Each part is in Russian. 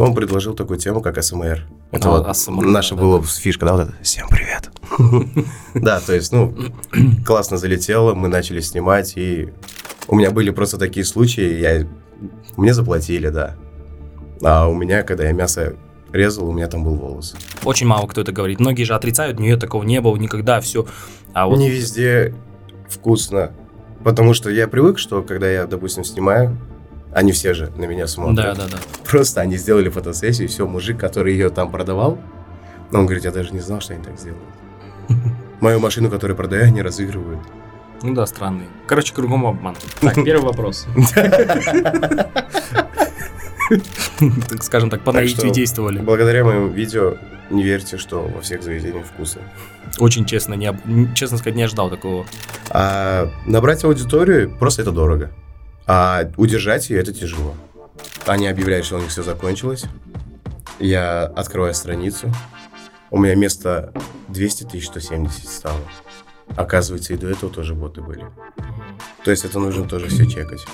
он предложил такую тему, как СМР. Это А, вот ASMR, наша да, была фишка, да, вот это «Всем привет». Да, то есть, ну, классно залетело, мы начали снимать, и у меня были просто такие случаи, я... мне заплатили, да. А у меня, когда я мясо резал, у меня там был волос. Очень мало кто это говорит. Многие же отрицают, нет, такого не было никогда, все. А вот Не везде вкусно, потому что я привык, что когда я, допустим, снимаю, они все же на меня смотрят. да, да, да. Просто они сделали фотосессию, и все, мужик, который ее там продавал, он говорит, я даже не знал, что они так сделают. Мою машину, которую продаю, они разыгрывают. Ну да, странный. Короче, кругом обман. Так, первый вопрос. Скажем так, по наитию действовали. Благодаря моему видео не верьте, что во всех заведениях вкусно. Очень честно, не, честно сказать, не ожидал такого. А набрать аудиторию просто это дорого. А удержать ее это тяжело. Они объявляют, что у них все закончилось. Я открываю страницу. У меня место 200 тысяч 170 стало. Оказывается, и до этого тоже боты были. То есть это нужно тоже все чекать.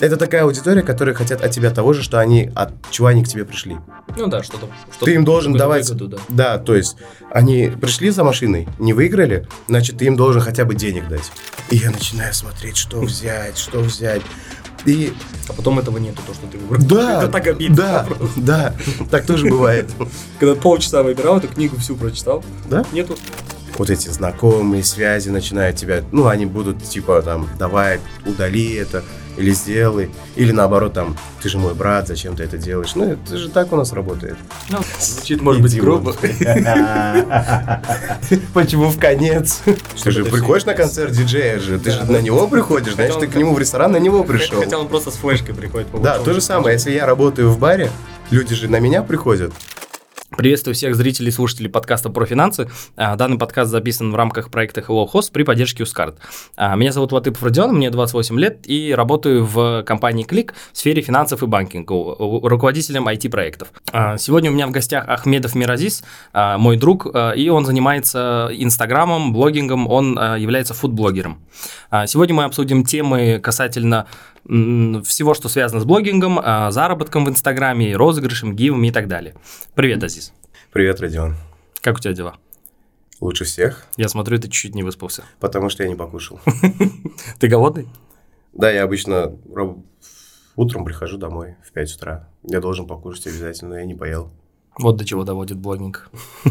Это такая аудитория, которые хотят от тебя того же, что они от чего они к тебе пришли. Ну да, что-то. что-то- Ты им должен давать- выгоду, да. Да, то есть они пришли за машиной, не выиграли, значит, ты им должен хотя бы денег дать. И я начинаю смотреть, что взять, что взять. И А потом этого нету, то, что ты выбрал. да, Это так обидно. да, просто. да, так тоже бывает. Когда полчаса выбирал, эту книгу всю прочитал. Да? Нету. Вот эти знакомые связи начинают тебя, ну, они будут типа там, давай, удали это, или сделай, или наоборот там, ты же мой брат, зачем ты это делаешь? Ну, это же так у нас работает. Ну, звучит, может быть, грубо. Почему в конец? Ты же приходишь на концерт диджея же, ты же на него приходишь, значит, ты к нему в ресторан на него пришел. Хотя он просто с флешкой приходит. Да, то же самое, если я работаю в баре, люди же на меня приходят. Приветствую всех зрителей и слушателей подкаста про финансы. А, Данный подкаст записан в рамках проекта Hello Host при поддержке Ускард. А, Меня зовут Латыпов Родион, мне 28 лет и работаю в компании Клик в сфере финансов и банкинга, руководителем IT-проектов. А, Сегодня у меня в гостях Ахмедов Миразис, мой друг, и он занимается инстаграмом, блогингом, он является фудблогером. Сегодня мы обсудим темы касательно всего, что связано с блогингом, заработком в инстаграме, розыгрышем, гивами и так далее. Привет, Азиз. Привет, Родион. Как у тебя дела? Лучше всех, Я смотрю, ты чуть-чуть не выспался. потому что я не покушал. Ты голодный? Да, я обычно утром прихожу домой в 5 утра. Я должен покушать обязательно, но я не поел. Вот до чего доводит блогинг.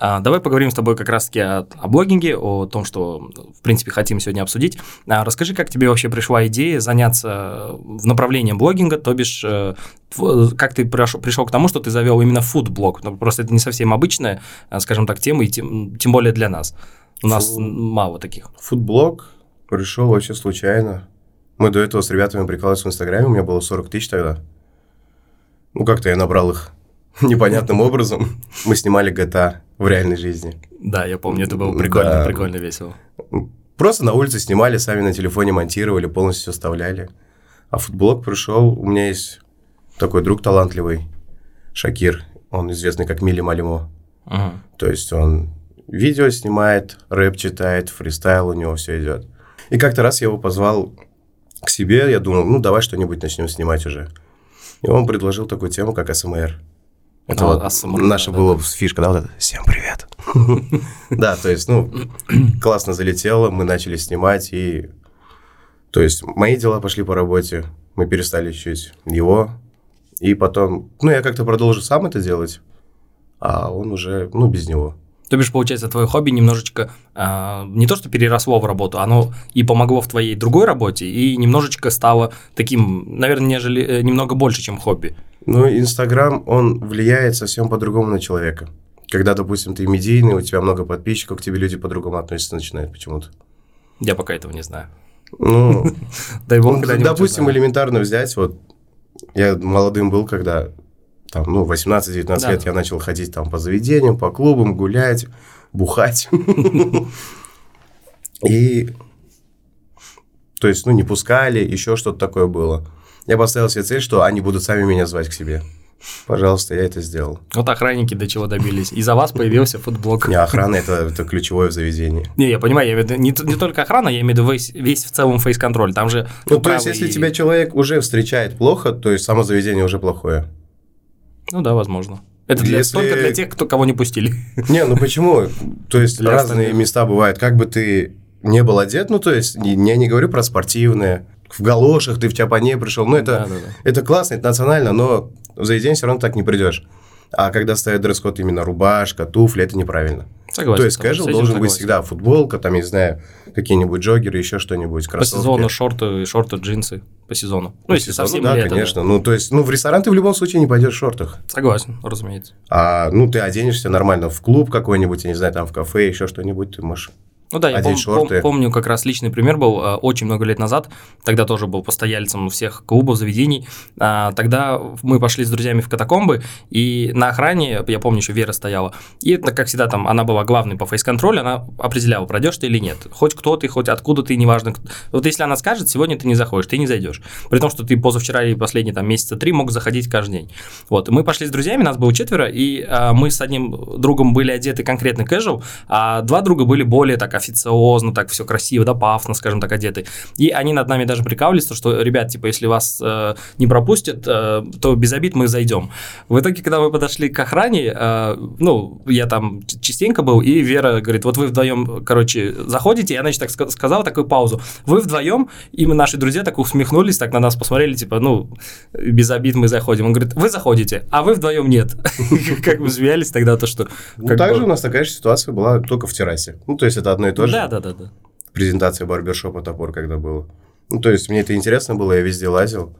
А, Давай поговорим с тобой как раз-таки о, о блогинге, о том, что, в принципе, хотим сегодня обсудить. А, Расскажи, как тебе вообще пришла идея заняться в направлении блогинга, то бишь, э, как ты пришел, пришел к тому, что ты завел именно фуд-блог? Ну, просто это не совсем обычная, а, скажем так, тема, и тем, тем более для нас. У нас мало таких. Футблог пришел вообще случайно. Мы до этого с ребятами прикалывались в Инстаграме, у меня было 40 тысяч тогда. Ну, как-то я набрал их непонятным образом. Мы снимали GTA в реальной жизни. Да, я помню, это было прикольно, Да. прикольно, весело. Просто на улице снимали, сами на телефоне монтировали, полностью все вставляли. А футблог пришел, у меня есть такой друг талантливый, Шакир, он известный как Мили Малимо. Мгм. То есть он видео снимает, рэп читает, фристайл у него все идет. И как-то раз я его позвал к себе, я думал, ну давай что-нибудь начнем снимать уже. И он предложил такую тему, как СМР. Это А, вот ASMR, наша да, была фишка, да, вот это «Всем привет». Да, то есть, ну, классно залетело, мы начали снимать, и... То есть, мои дела пошли по работе, мы перестали чуть его, и потом... Ну, я как-то продолжу сам это делать, а он уже, ну, без него. То бишь, получается, твое хобби немножечко а, не то, что переросло в работу, оно и помогло в твоей другой работе, и немножечко стало таким, наверное, нежели, э, немного больше, чем хобби. Ну, Инстаграм, он влияет совсем по-другому на человека. Когда, допустим, ты медийный, у тебя много подписчиков, к тебе люди по-другому относиться начинают почему-то. Я пока этого не знаю. Ну, Дай бог, Ну, допустим, элементарно взять, вот я молодым был, когда там, ну, 18-19 Да. лет я начал ходить там по заведениям, по клубам, гулять, бухать. И, то есть, ну, не пускали, еще что-то такое было. Я поставил себе цель, что они будут сами меня звать к себе. Пожалуйста, я это сделал. Вот охранники до чего добились. И за вас появился футблог. Не, охрана это, это ключевое в заведении. Не, я понимаю, я имею в виду не, не только охрана, я имею в виду весь, весь в целом фейс-контроль. Там же Ну, то есть, если тебя человек уже встречает плохо, то есть само заведение уже плохое. Ну да, возможно. Это для, Если- только для тех, кто кого не пустили. Не, ну почему? То есть Для разные остальных. места бывают. Как бы ты не был одет, ну то есть я не говорю про спортивные. В галошах ты в чапане пришел. Ну это, Да-да-да. это классно, это национально, но в заведение все равно так не придешь. А когда ставят дресс-код именно рубашка, туфли, это неправильно. Согласен. То есть этим должен быть согласен. всегда футболка, там, я не знаю, какие-нибудь джоггеры, еще что-нибудь, По кроссовки. сезону шорты, шорты, джинсы. По сезону. Ну, если Ну, совсем да, лето, конечно. Ну, то есть, ну, в ресторан ты в любом случае не пойдешь в шортах. Согласен, разумеется. А, ну, ты оденешься нормально в клуб какой-нибудь, я не знаю, там в кафе, еще что-нибудь, ты можешь... Ну да, я пом- пом- помню как раз личный пример был э, очень много лет назад. Тогда тоже был постояльцем всех клубов, заведений. А, Тогда мы пошли с друзьями в катакомбы, и на охране, я помню, еще Вера стояла. И это, как всегда, там она была главной по фейс-контролю, она определяла, пройдешь ты или нет. Хоть кто ты, хоть откуда ты, неважно. Вот если она скажет, сегодня ты не заходишь, ты не зайдешь. При том, что ты позавчера и последние там месяца три мог заходить каждый день. Вот, и мы пошли с друзьями, нас было четверо, и а, мы с одним другом были одеты конкретно casual, а два друга были более так официозно, так все красиво, да, пафно, скажем так, одеты. И они над нами даже прикалывались, то, что, ребят, типа, если вас э, не пропустят, э, то без обид мы зайдем. В итоге, когда мы подошли к охране, э, ну, я там частенько был, и Вера говорит, вот вы вдвоем, короче, заходите, и она еще так ска- сказала такую паузу, вы вдвоем, и мы, наши друзья так усмехнулись, так на нас посмотрели, типа, ну, без обид мы заходим. Он говорит, вы заходите, а вы вдвоем нет. Как бы смеялись тогда, то что... Ну, также у нас такая же ситуация была только в террасе. Ну, то есть, это одно и то же. Да, да, да, да. Презентация барбершопа «Топор», когда было. Ну, то есть, мне это интересно было, я везде лазил.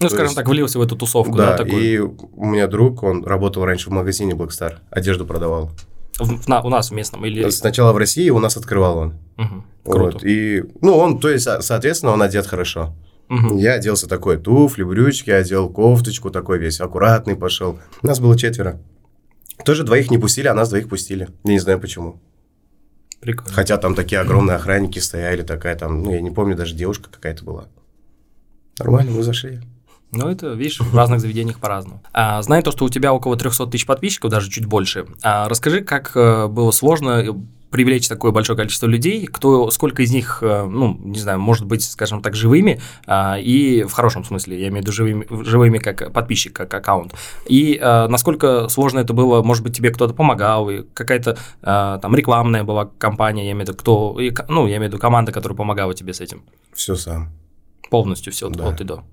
Ну, То скажем есть- так, влился в эту тусовку, да, да, такую. и у меня друг, он работал раньше в магазине Blackstar, одежду продавал. В- на- у нас в местном или... Сначала в России, у нас открывал он. Мгм. Круто. Вот, и, ну, он, то есть, со- соответственно, он одет хорошо. Мгм. Я оделся такой, туфли, брючки, одел кофточку, такой весь аккуратный пошел. Нас было четверо. Тоже двоих не пустили, а нас двоих пустили. Я не знаю почему. Прикольно. Хотя там такие огромные охранники стояли, такая там, ну, я не помню, даже девушка какая-то была. Нормально, мы зашли. Ну, это, видишь, в разных заведениях по-разному. А, зная то, что у тебя около 300 тысяч подписчиков, даже чуть больше, а, расскажи, как э, было сложно привлечь такое большое количество людей, кто, сколько из них, э, ну, не знаю, может быть, скажем так, живыми, а, и в хорошем смысле, я имею в виду живыми, живыми как подписчик, как аккаунт, и э, насколько сложно это было, может быть, тебе кто-то помогал, какая-то э, там рекламная была компания, я имею в виду, кто, ну, я имею в виду команда, которая помогала тебе с этим, Все сам, полностью все, Да. от и до.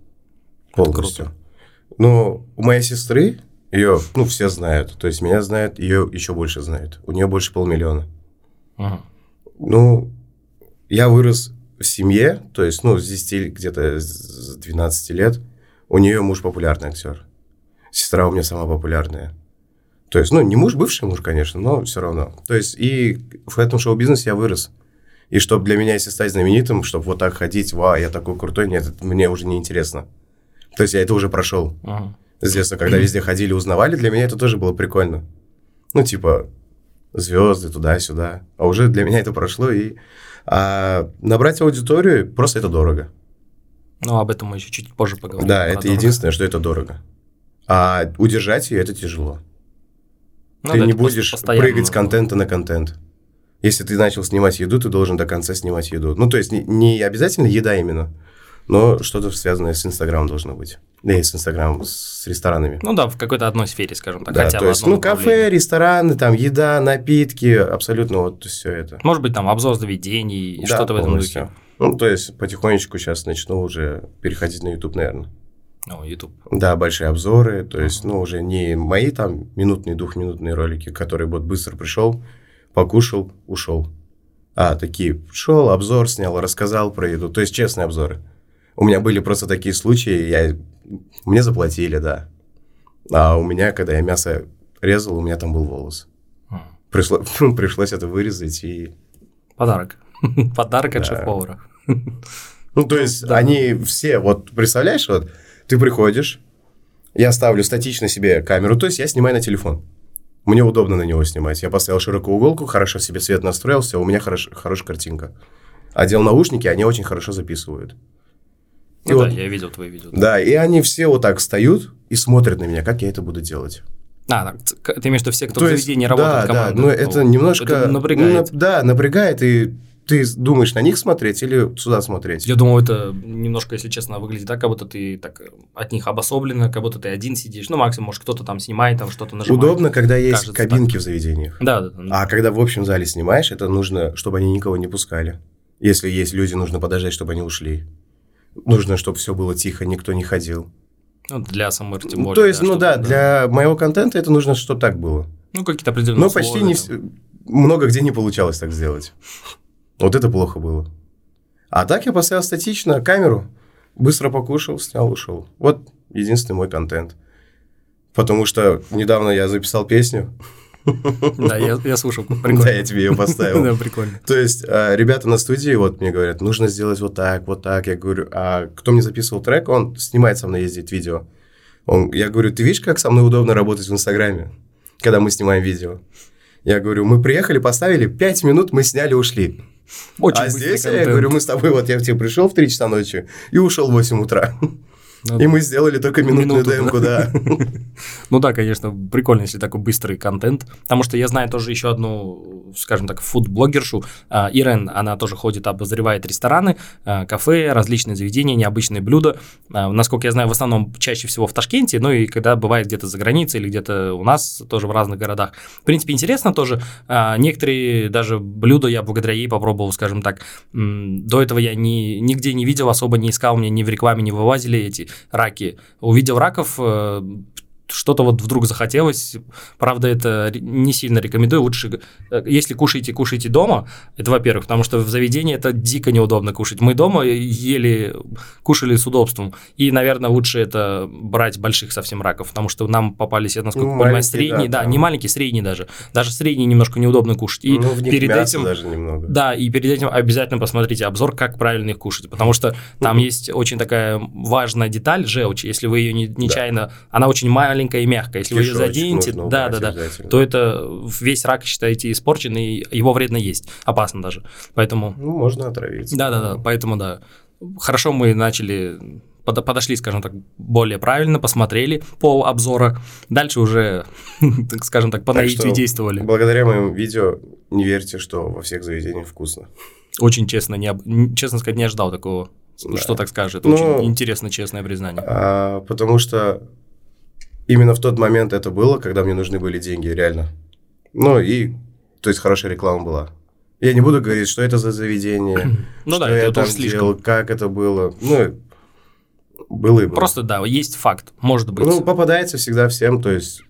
полностью. Ну, у моей сестры, ее, ну, все знают. То есть, меня знают, ее еще больше знают. У нее больше полмиллиона. Ну, я вырос в семье, то есть, ну, с 10 где-то с 12 лет. У нее муж популярный актер. Сестра у меня самая популярная. То есть, ну, не муж, бывший муж, конечно, но все равно. То есть, и в этом шоу-бизнесе я вырос. И чтобы для меня, если стать знаменитым, чтобы вот так ходить, вау, я такой крутой, нет, это мне уже не интересно. То есть, я это уже прошел. Мгм. С детства, когда везде ходили, узнавали, для меня это тоже было прикольно. Ну, типа, звезды туда-сюда. А уже для меня это прошло, и а, набрать аудиторию просто это дорого. Ну, об этом мы еще чуть позже поговорим. да, это дорого. единственное, что это дорого. А удержать ее это тяжело. Ну ты да, не будешь прыгать с контента на контент. Если ты начал снимать еду, ты должен до конца снимать еду. Ну, то есть, не, не обязательно еда именно, но что-то связанное с Инстаграмом должно быть. Да и с Инстаграмом, с ресторанами. Ну да, в какой-то одной сфере, скажем так, Да, хотя то есть, ну, кафе, рестораны, там, еда, напитки, абсолютно вот все это. Может быть, там обзор заведений и Да, что-то в этом духе. Ну, то есть, потихонечку сейчас начну уже переходить на YouTube, наверное. Ну, YouTube. Да, большие обзоры, то есть, ну, уже не мои там минутные, двухминутные ролики, которые вот быстро пришел, покушал, ушел. А, такие, шел, обзор снял, рассказал про еду, то есть, честные обзоры. У меня были просто такие случаи, я, мне заплатили, да. А у меня, когда я мясо резал, у меня там был волос. Пришло, пришлось это вырезать и... Подарок. Подарок от Да. шеф-повара. Ну, то есть, да. они все, вот, представляешь, вот, ты приходишь, я ставлю статично себе камеру, то есть, я снимаю на телефон. Мне удобно на него снимать. Я поставил широкую уголку, хорошо себе цвет настроил, все, у меня хорош, хорошая картинка. Одел наушники, они очень хорошо записывают. И Ну да, вот- я видел твои видео. Да, и они все вот так встают и смотрят на меня, как я это буду делать. А, так, ты имеешь в виду все, кто То в есть, заведении да, работает да, командой? но это немножко... это напрягает. ну, да, напрягает, и ты думаешь на них смотреть или сюда смотреть? Я думаю, это немножко, если честно, выглядит так, как будто ты так от них обособленно, как будто ты один сидишь. Ну, максимум, может, кто-то там снимает, там что-то нажимает. Удобно, когда есть Кажется кабинки в заведениях. Да, да, да. А когда в общем зале снимаешь, это нужно, чтобы они никого не пускали. Если есть люди, нужно подождать, чтобы они ушли. Нужно, чтобы все было тихо, никто не ходил. Ну, для СМР тем Ну, более. То есть, ну чтобы, да, для моего контента это нужно, чтобы так было. Ну, какие-то определенные Но почти не вс- много где не получалось так сделать. Вот это плохо было. А так я поставил статично камеру, быстро покушал, снял, ушел. Вот единственный мой контент. Потому что недавно я записал песню, там. Да, я, я слушал, да, прикольно. я тебе ее поставил. Да, прикольно. То есть а, ребята на студии вот мне говорят, нужно сделать вот так, вот так. Я говорю, а кто мне записывал трек, он снимает со мной ездить видео. Он, я говорю, ты видишь, как со мной удобно работать в Инстаграме, когда мы снимаем видео? Я говорю, мы приехали, поставили, 5 минут мы сняли, ушли. Очень а здесь, я контент. говорю, мы с тобой, вот я к тебе пришел в 3 часа ночи и ушел в 8 утра. Ну, И мы сделали только минутную Минуту, демку, да. Ну да, конечно, прикольно, если такой быстрый контент. Потому что я знаю тоже еще одну, скажем так, фуд-блогершу. а, Ирен, она тоже ходит, обозревает рестораны, а, кафе, различные заведения, необычные блюда. А, Насколько я знаю, в основном чаще всего в Ташкенте, ну и когда бывает где-то за границей или где-то у нас тоже в разных городах. В принципе, интересно тоже. Некоторые даже блюда я благодаря ей попробовал, скажем так. До этого я ни, нигде не видел, особо не искал, мне ни в рекламе не вылазили эти раки. Увидел раков, э, что-то вот вдруг захотелось. Правда, это не сильно рекомендую. Лучше, э, если кушаете, кушайте дома. Это, во-первых, потому что в заведении это дико неудобно кушать. Мы дома ели, кушали с удобством. И, наверное, лучше это брать больших совсем раков, потому что нам попались, я насколько Ну, понимаю, средние, да, да, там. не маленькие, средние даже. Даже средние немножко неудобно кушать. И Ну, в них перед этим... даже немного. Да, и перед этим обязательно посмотрите обзор, как правильно их кушать, потому что там есть очень такая важная деталь, желчь, если вы ее не, нечаянно, она очень маленькая и мягкая, если вы ее Кишочек заденете, да, да, да, то это весь рак, считаете, испорчен, и его вредно есть, опасно даже, поэтому, Ну, можно отравиться. да, да, да, поэтому, да, хорошо мы начали под- подошли, скажем так, более правильно, посмотрели пол обзора, дальше уже, так скажем так, по Так наитию действовали. Благодаря моим видео не верьте, что во всех заведениях вкусно. Очень честно, не, об- честно сказать, не ожидал такого. Да. Что так скажешь? Это Ну, очень интересно, честное признание. А, потому что именно в тот момент это было, когда мне нужны были деньги, реально. Ну и, то есть, хорошая реклама была. Я не буду говорить, что это за заведение, Ну что да, я это там слишком. делал, как это было. Ну, было и было. Просто да, есть факт, может быть. Ну, попадается всегда всем, то есть,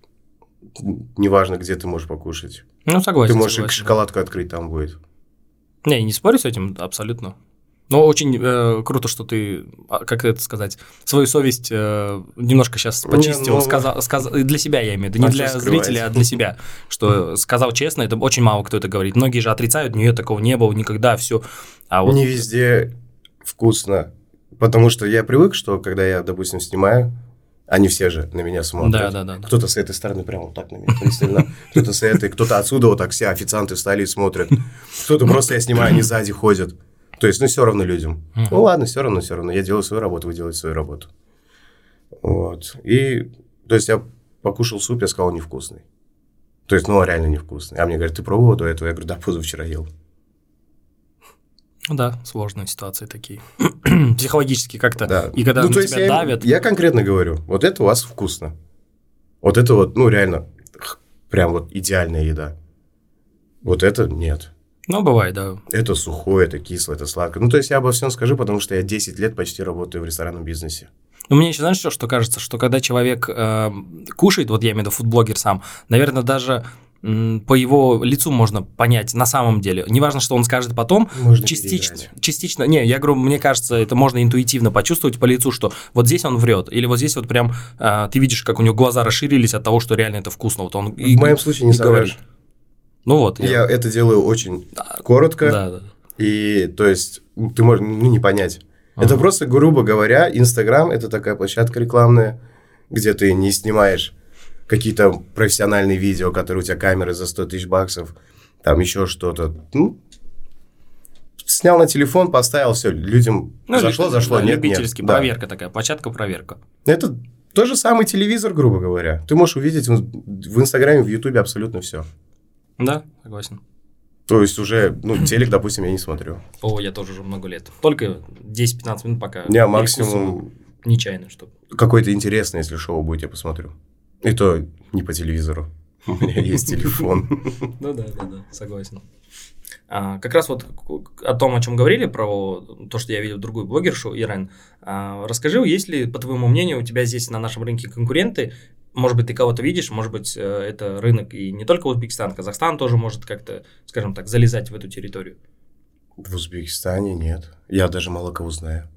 неважно, где ты можешь покушать. Ну, согласен. ты можешь согласен, да. шоколадку открыть, там будет. Не, не спорю с этим, абсолютно. Но очень э, круто, что ты, а, как это сказать, свою совесть э, немножко сейчас Не, почистил, ну- сказал, сказал, для себя я имею в виду, не для скрывать? зрителя, а для себя, что сказал честно, это очень мало кто это говорит. Многие же отрицают, нет, такого не было никогда, все. А вот Не везде вкусно. Потому что я привык, что когда я, допустим, снимаю, они все же на меня смотрят. Да, да, да, да. Кто-то с этой стороны прям вот так на меня пристально, кто-то с этой, кто-то отсюда вот так все официанты встали и смотрят. Кто-то просто я снимаю, они сзади ходят. То есть, ну, все равно людям. Мгм. Ну, ладно, все равно, все равно. Я делаю свою работу, вы делаете свою работу. Вот. И, то есть, я покушал суп, я сказал, невкусный. То есть, ну, реально невкусный. А мне говорят, ты пробовал до этого? Я говорю, да, позавчера ел. Ну да, сложные ситуации такие. Психологически как-то. Да. И когда Ну, то есть тебя я, давят. я конкретно говорю, вот это у вас вкусно. Вот это вот, ну, реально, прям вот идеальная еда. Вот это нет. Ну, бывает, да. Это сухое, это кислое, это сладкое. Ну, то есть я обо всем скажу, потому что я 10 лет почти работаю в ресторанном бизнесе. Но мне еще, знаешь, что, что кажется, что когда человек э, кушает, вот я имею в виду фудблогер сам, наверное, даже по его лицу можно понять на самом деле. Неважно, что он скажет потом, Можно частично, переиграть. частично, не, я говорю, мне кажется, это можно интуитивно почувствовать по лицу, что вот здесь он врет, или вот здесь вот прям э, ты видишь, как у него глаза расширились от того, что реально это вкусно. Вот он и, в моем случае не и соврешь. Ну вот. Я это делаю очень коротко, Да, да. и, то есть, ты можешь ну, не понять. Это Ага. просто, грубо говоря, Инстаграм – это такая площадка рекламная, где ты не снимаешь какие-то профессиональные видео, которые у тебя камеры за 100 тысяч баксов, там еще что-то. Ну, снял на телефон, поставил, все, людям Ну, зашло, лю- зашло, да, нет, любительский, нет. Да. проверка такая, площадка проверка. Это тот же самый телевизор, грубо говоря. Ты можешь увидеть в Инстаграме, в Ютубе абсолютно все. Да, согласен. То есть уже, ну, телек, допустим, я не смотрю. О, я тоже уже много лет. Только 10-15 минут пока. Не, максимум Нечаянно, что. какое-то интересное, если шоу будет, я посмотрю. И то не по телевизору. У меня есть телефон. Ну да, да, да, согласен. А, как раз вот о том, о чем говорили, про то, что я видел другую блогершу, Ирен. А, расскажи, есть ли, по твоему мнению, у тебя здесь на нашем рынке конкуренты? Может быть, ты кого-то видишь, может быть, э, это рынок и не только Узбекистан, Казахстан тоже может как-то, скажем так, залезать в эту территорию. В Узбекистане нет. Я даже мало кого знаю.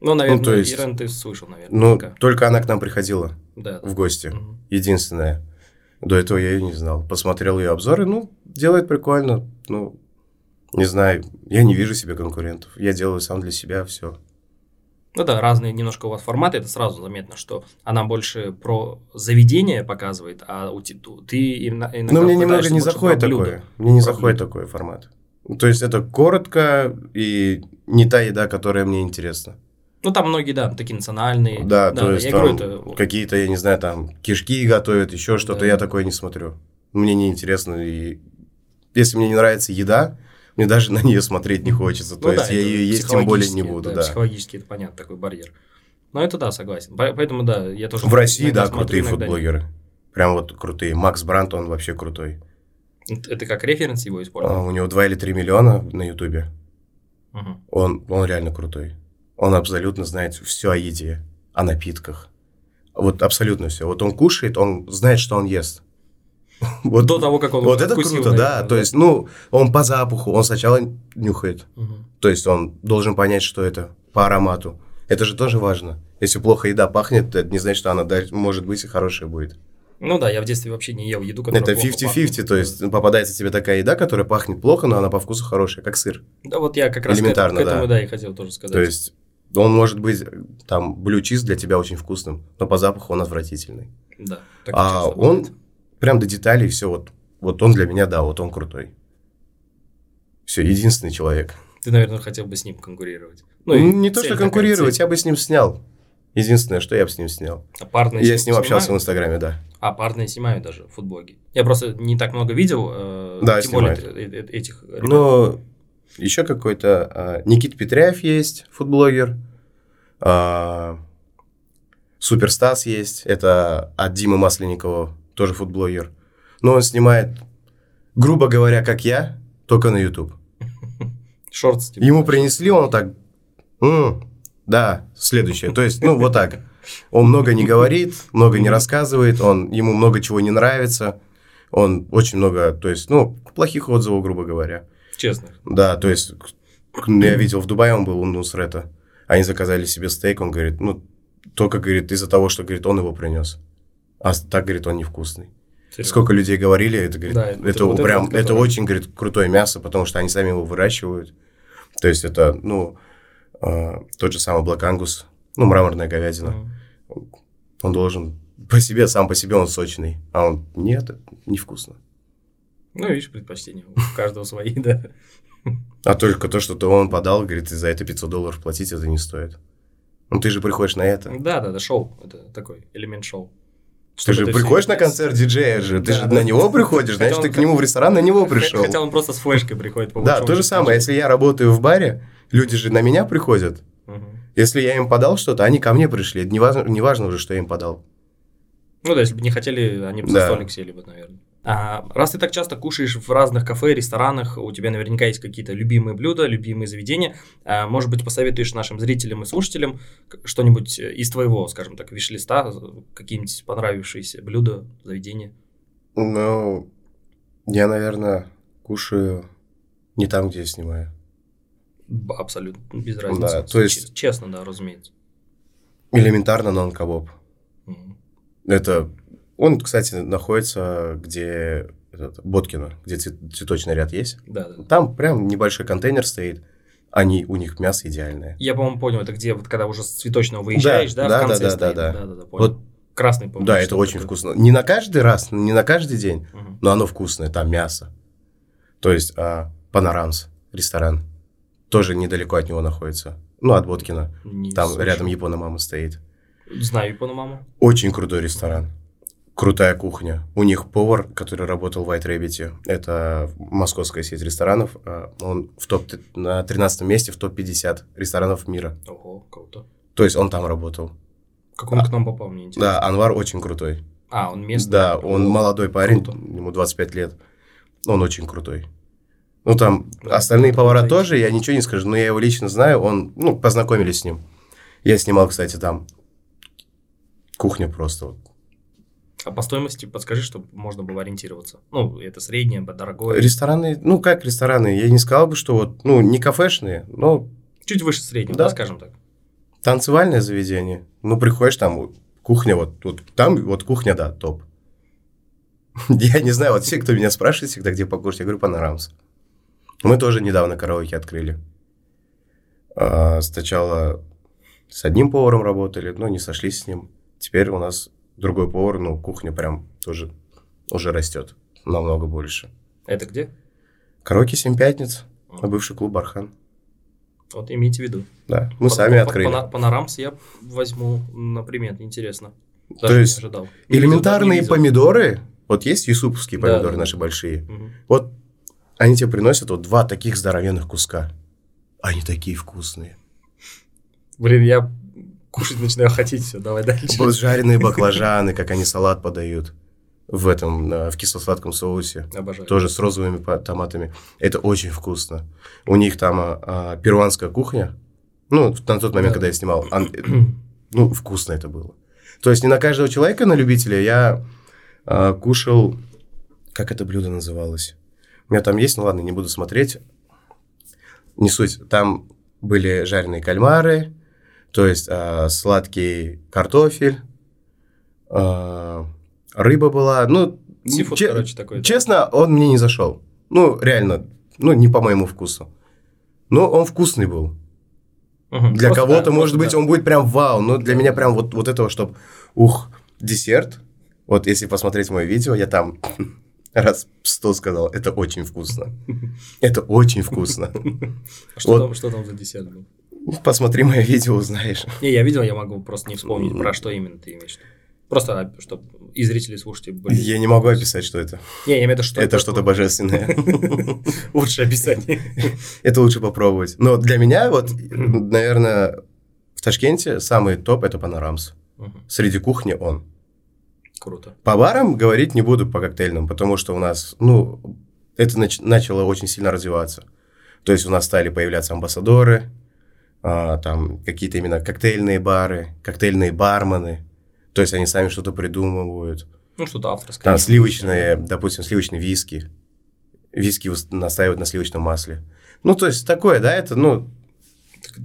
Ну, наверное, то есть- Ирен ты слышал, наверное. Ну, пока. только она к нам приходила да. в гости. Мгм. Единственная. До этого я ее не знал. Посмотрел ее обзоры, ну, делает прикольно. Ну, не знаю, я не вижу себе конкурентов. Я делаю сам для себя все. Ну да, разные немножко у вас форматы, это сразу заметно, что она больше про заведение показывает, а у ты именно, иногда Но мне немного не заходит такое. Мне не заходит такой формат. То есть это коротко и не та еда, которая мне интересна. Ну там многие, да, такие национальные. Да, то есть там это какие-то, я не знаю, там кишки готовят, еще что-то, Да. я такое не смотрю. Мне не интересно. И если мне не нравится еда, мне даже на нее смотреть не хочется. То Ну есть да, я ее есть тем более не буду, да, да. Психологически это понятно, такой барьер. Но это да, согласен. По- Поэтому да, я тоже... В России, да, смотрю, крутые нет. фудблогеры. Прям вот крутые. Макс Брант, он вообще крутой. Это как референс его А, использовать? у него 2 или 3 миллиона на Ютубе. Мгм. Он, он реально крутой. Он абсолютно знает все о еде, о напитках. Вот абсолютно все. Вот он кушает, он знает, что он ест. Вот, До того, как он вот это круто, да. наверное, То есть, ну, он по запаху, он сначала нюхает. Мгм. То есть он должен понять, что это по аромату. Это же тоже важно. Если плохо еда пахнет, это не значит, что она может быть и хорошая будет. Ну да, я в детстве вообще не ел еду, которая это плохо 50-50, пахнет. то есть попадается тебе такая еда, которая пахнет плохо, но она по вкусу хорошая, как сыр. Да, вот я как раз к, Элементарно, к этому, да. да, и хотел тоже сказать. То есть он может быть, там, блю-чиз для тебя очень вкусным, но по запаху он отвратительный. Да. так а он бывает. Прям до деталей все, вот, вот он для меня, да, вот он крутой. Все, единственный человек. Ты, наверное, хотел бы с ним конкурировать. Ну, не то, что конкурировать, я бы с ним снял. Единственное, что я бы с ним снял. А парные я с ним общался в? Инстаграме, да. А, парные снимают даже футблоги. Я просто не так много видел, э, Да, тем более снимают. э- э- этих ребят. Но еще какой-то а, Никит Петряев есть, фудблогер. А, Суперстас есть, это от Димы Масленникова, тоже фудблогер. Но он снимает, грубо говоря, как я, только на YouTube. Шортс. типа. Ему принесли, он так, «М, да, следующее. То есть, ну, вот так. Он много не говорит, много не рассказывает, он, ему много чего не нравится. Он очень много, то есть, ну, плохих отзывов, грубо говоря. Честно. Да, то есть, я видел в Дубае, он был у Нусрета. Они заказали себе стейк, он говорит, ну, только, говорит, из-за того, что, говорит, он его принес. А так, говорит, он невкусный. Серьезно. Сколько людей говорили, это, говорит, Да, это, это вот это прям, это которое- очень, говорит, крутое мясо, потому что они сами его выращивают. То есть, это, ну, э, тот же самый Angus, ну, мраморная говядина. Мгм. Он должен по себе, сам по себе он сочный. А он, нет, это невкусно. Ну, видишь, предпочтения. У каждого свои, да. А только то, что то он подал, говорит, и за это 500 долларов платить это не стоит. Ну, ты же приходишь на это. Да, да, да, шоу. Это такой элемент шоу. Ты же приходишь на концерт диджея же, ты же на него приходишь, значит, ты к нему в ресторан на него пришел. Хотя он просто с флешкой приходит. Да, то же самое, если я работаю в баре, люди же на меня приходят. Если я им подал что-то, они ко мне пришли. Не важно, не важно уже, что я им подал. Ну да, если бы не хотели, они бы за столик сели бы, наверное. А, раз ты так часто кушаешь в разных кафе, ресторанах, у тебя наверняка есть какие-то любимые блюда, любимые заведения. А, может быть, посоветуешь нашим зрителям и слушателям что-нибудь э, из твоего, скажем так, виш-листа, какие-нибудь понравившиеся блюда, заведения? Ну, я, наверное, кушаю не там, где я снимаю. Абсолютно, без разницы. Да, то есть- Честно, да, разумеется. Элементарно нон-кабоб. Мгм. Это... Он, кстати, находится, где... Этот, Боткино, где цвет- цветочный ряд есть. Да, да. Там прям небольшой контейнер стоит. Они, у них мясо идеальное. Я, по-моему, понял, это где вот когда уже с цветочного выезжаешь, да, да, в конце да, да, стоит. да. да, да, да, понял. Вот, Красный, помню. да, это очень такое. вкусно. Не на каждый раз, не на каждый день, Мгм. но оно вкусное. Там мясо. То есть а, Панорамс, ресторан. Тоже недалеко от него находится. Ну, от Боткина. Не Там слышал. рядом Япона мама стоит. Знаю Япону маму. Очень крутой ресторан. Крутая кухня. У них повар, который работал в White Rabbit, это московская сеть ресторанов, а, он в топ на 13 месте в топ-50 ресторанов мира. Ого, круто. То есть он там работал. Как он к нам попал, мне интересно. Да, Анвар очень крутой. А, он местный? Да, он О, молодой парень, круто. ему 25 лет. Он очень крутой. Ну, там Да, остальные повара тоже, я ничего не скажу, но я его лично знаю, он, ну, познакомились с ним. Я снимал, кстати, там кухня просто. вот. А по стоимости подскажи, чтобы можно было ориентироваться. Ну, это среднее, дорогое. Рестораны, ну, как рестораны, я не сказал бы, что вот, ну, не кафешные, но Чуть выше среднего, Да. да, скажем так. танцевальное заведение. Ну, приходишь там, кухня, вот, вот там, вот кухня, да, топ. Я не знаю, вот все, кто меня спрашивает всегда, где покушать, я говорю, Панорамс. Мы тоже недавно караоке открыли. А, Сначала с одним поваром работали, но не сошлись с ним. Теперь у нас другой повар, ну, кухня прям тоже уже растет намного больше. Это где? Караоке «Семь пятниц», а бывший клуб «Бархан». Вот имейте в виду. Да, мы Пан- сами пан- открыли. пана- Панорамс я возьму на примет, интересно. То Даже есть не ожидал. Не Элементарные видел, не помидоры, вот есть юсуповские помидоры да, наши да. большие, видел. Мгм. вот они тебе приносят вот два таких здоровенных куска. Они такие вкусные. Блин, я кушать начинаю хотеть все, давай дальше. Вот жареные баклажаны, как они салат подают в этом, в кисло-сладком соусе. Обожаю. Тоже с розовыми томатами. Это очень вкусно. У них там а, а, перуанская кухня. Ну, на тот момент, Да. когда я снимал. э, ну, вкусно это было. То есть не на каждого человека, на любителя. Я а, кушал... Как это блюдо называлось? У меня там есть, ну ладно, не буду смотреть. Не суть. Там были жареные кальмары, то есть а, сладкий картофель, а, рыба была. Ну, Сифуд, че- короче, такой. Честно, он мне не зашел. Ну, реально, ну, не по моему вкусу. Но он вкусный был. Мгм. Для кого-то, да, может быть, да. он будет прям вау, но для меня прям вот, вот этого, чтобы, ух, десерт. Вот если посмотреть мое видео, я там раз сто сказал, это очень вкусно. Это очень вкусно. А что там за десерт был? Посмотри мое видео, узнаешь. Не, я видел, я могу просто не вспомнить, про что именно ты имеешь. Просто, чтобы и зрители, слушатели были... Я не могу описать, что это. Не, я имею в виду, что Это что-то божественное. Лучшее описание. Это лучше попробовать. Но для меня, вот, наверное, в Ташкенте самый топ – это Панорамс. Среди кухни он. Круто. По барам говорить не буду, по коктейльным, потому что у нас, ну, это нач- начало очень сильно развиваться. То есть у нас стали появляться амбассадоры, а, там какие-то именно коктейльные бары, коктейльные бармены. То есть они сами что-то придумывают. Ну, что-то авторское. Там сливочные, допустим, сливочные виски. Виски настаивают на сливочном масле. Ну, то есть такое, да, это, ну,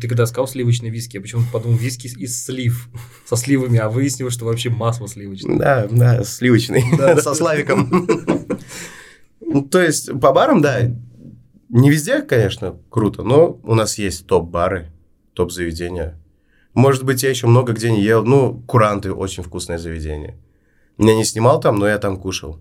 Ты, когда сказал сливочный виски, я почему-то подумал виски из слив. Со сливами, а выяснилось, что вообще масло сливочное. Да, да, сливочный, Да, со Славиком. Ну, То есть по барам, да, не везде, конечно, круто, но у нас есть топ-бары, топ-заведения. Может быть, я еще много где не ел. Ну, Куранты очень вкусное заведение. Я не снимал там, но я там кушал.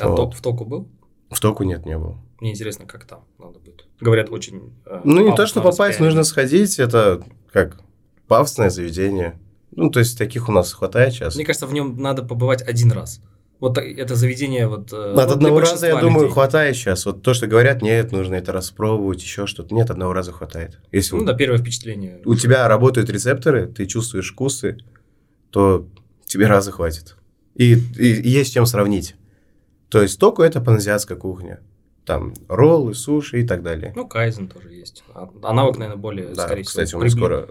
А Вот. топ в току был? В току нет, не был. Мне интересно, как там надо будет. Говорят, очень... э, Ну, не то, что попасть, нужно сходить. Это как пафосное заведение. Ну, то есть таких у нас хватает сейчас. Мне кажется, в нем надо побывать один раз. Вот это заведение вот... э, От одного раза, я большинства думаю, людей. хватает сейчас. Вот то, что говорят, нет, нужно это распробовать, еще что-то. Нет, одного раза хватает. Если Ну да, первое впечатление. у тебя работают рецепторы, ты чувствуешь вкусы, то тебе раза хватит. И, и- и есть чем сравнить. То есть току это паназиатская кухня. Там роллы, суши и так далее. Ну, кайзен тоже есть. А- Аналог, наверное, более, да, скорее кстати, всего, у меня прибли- скоро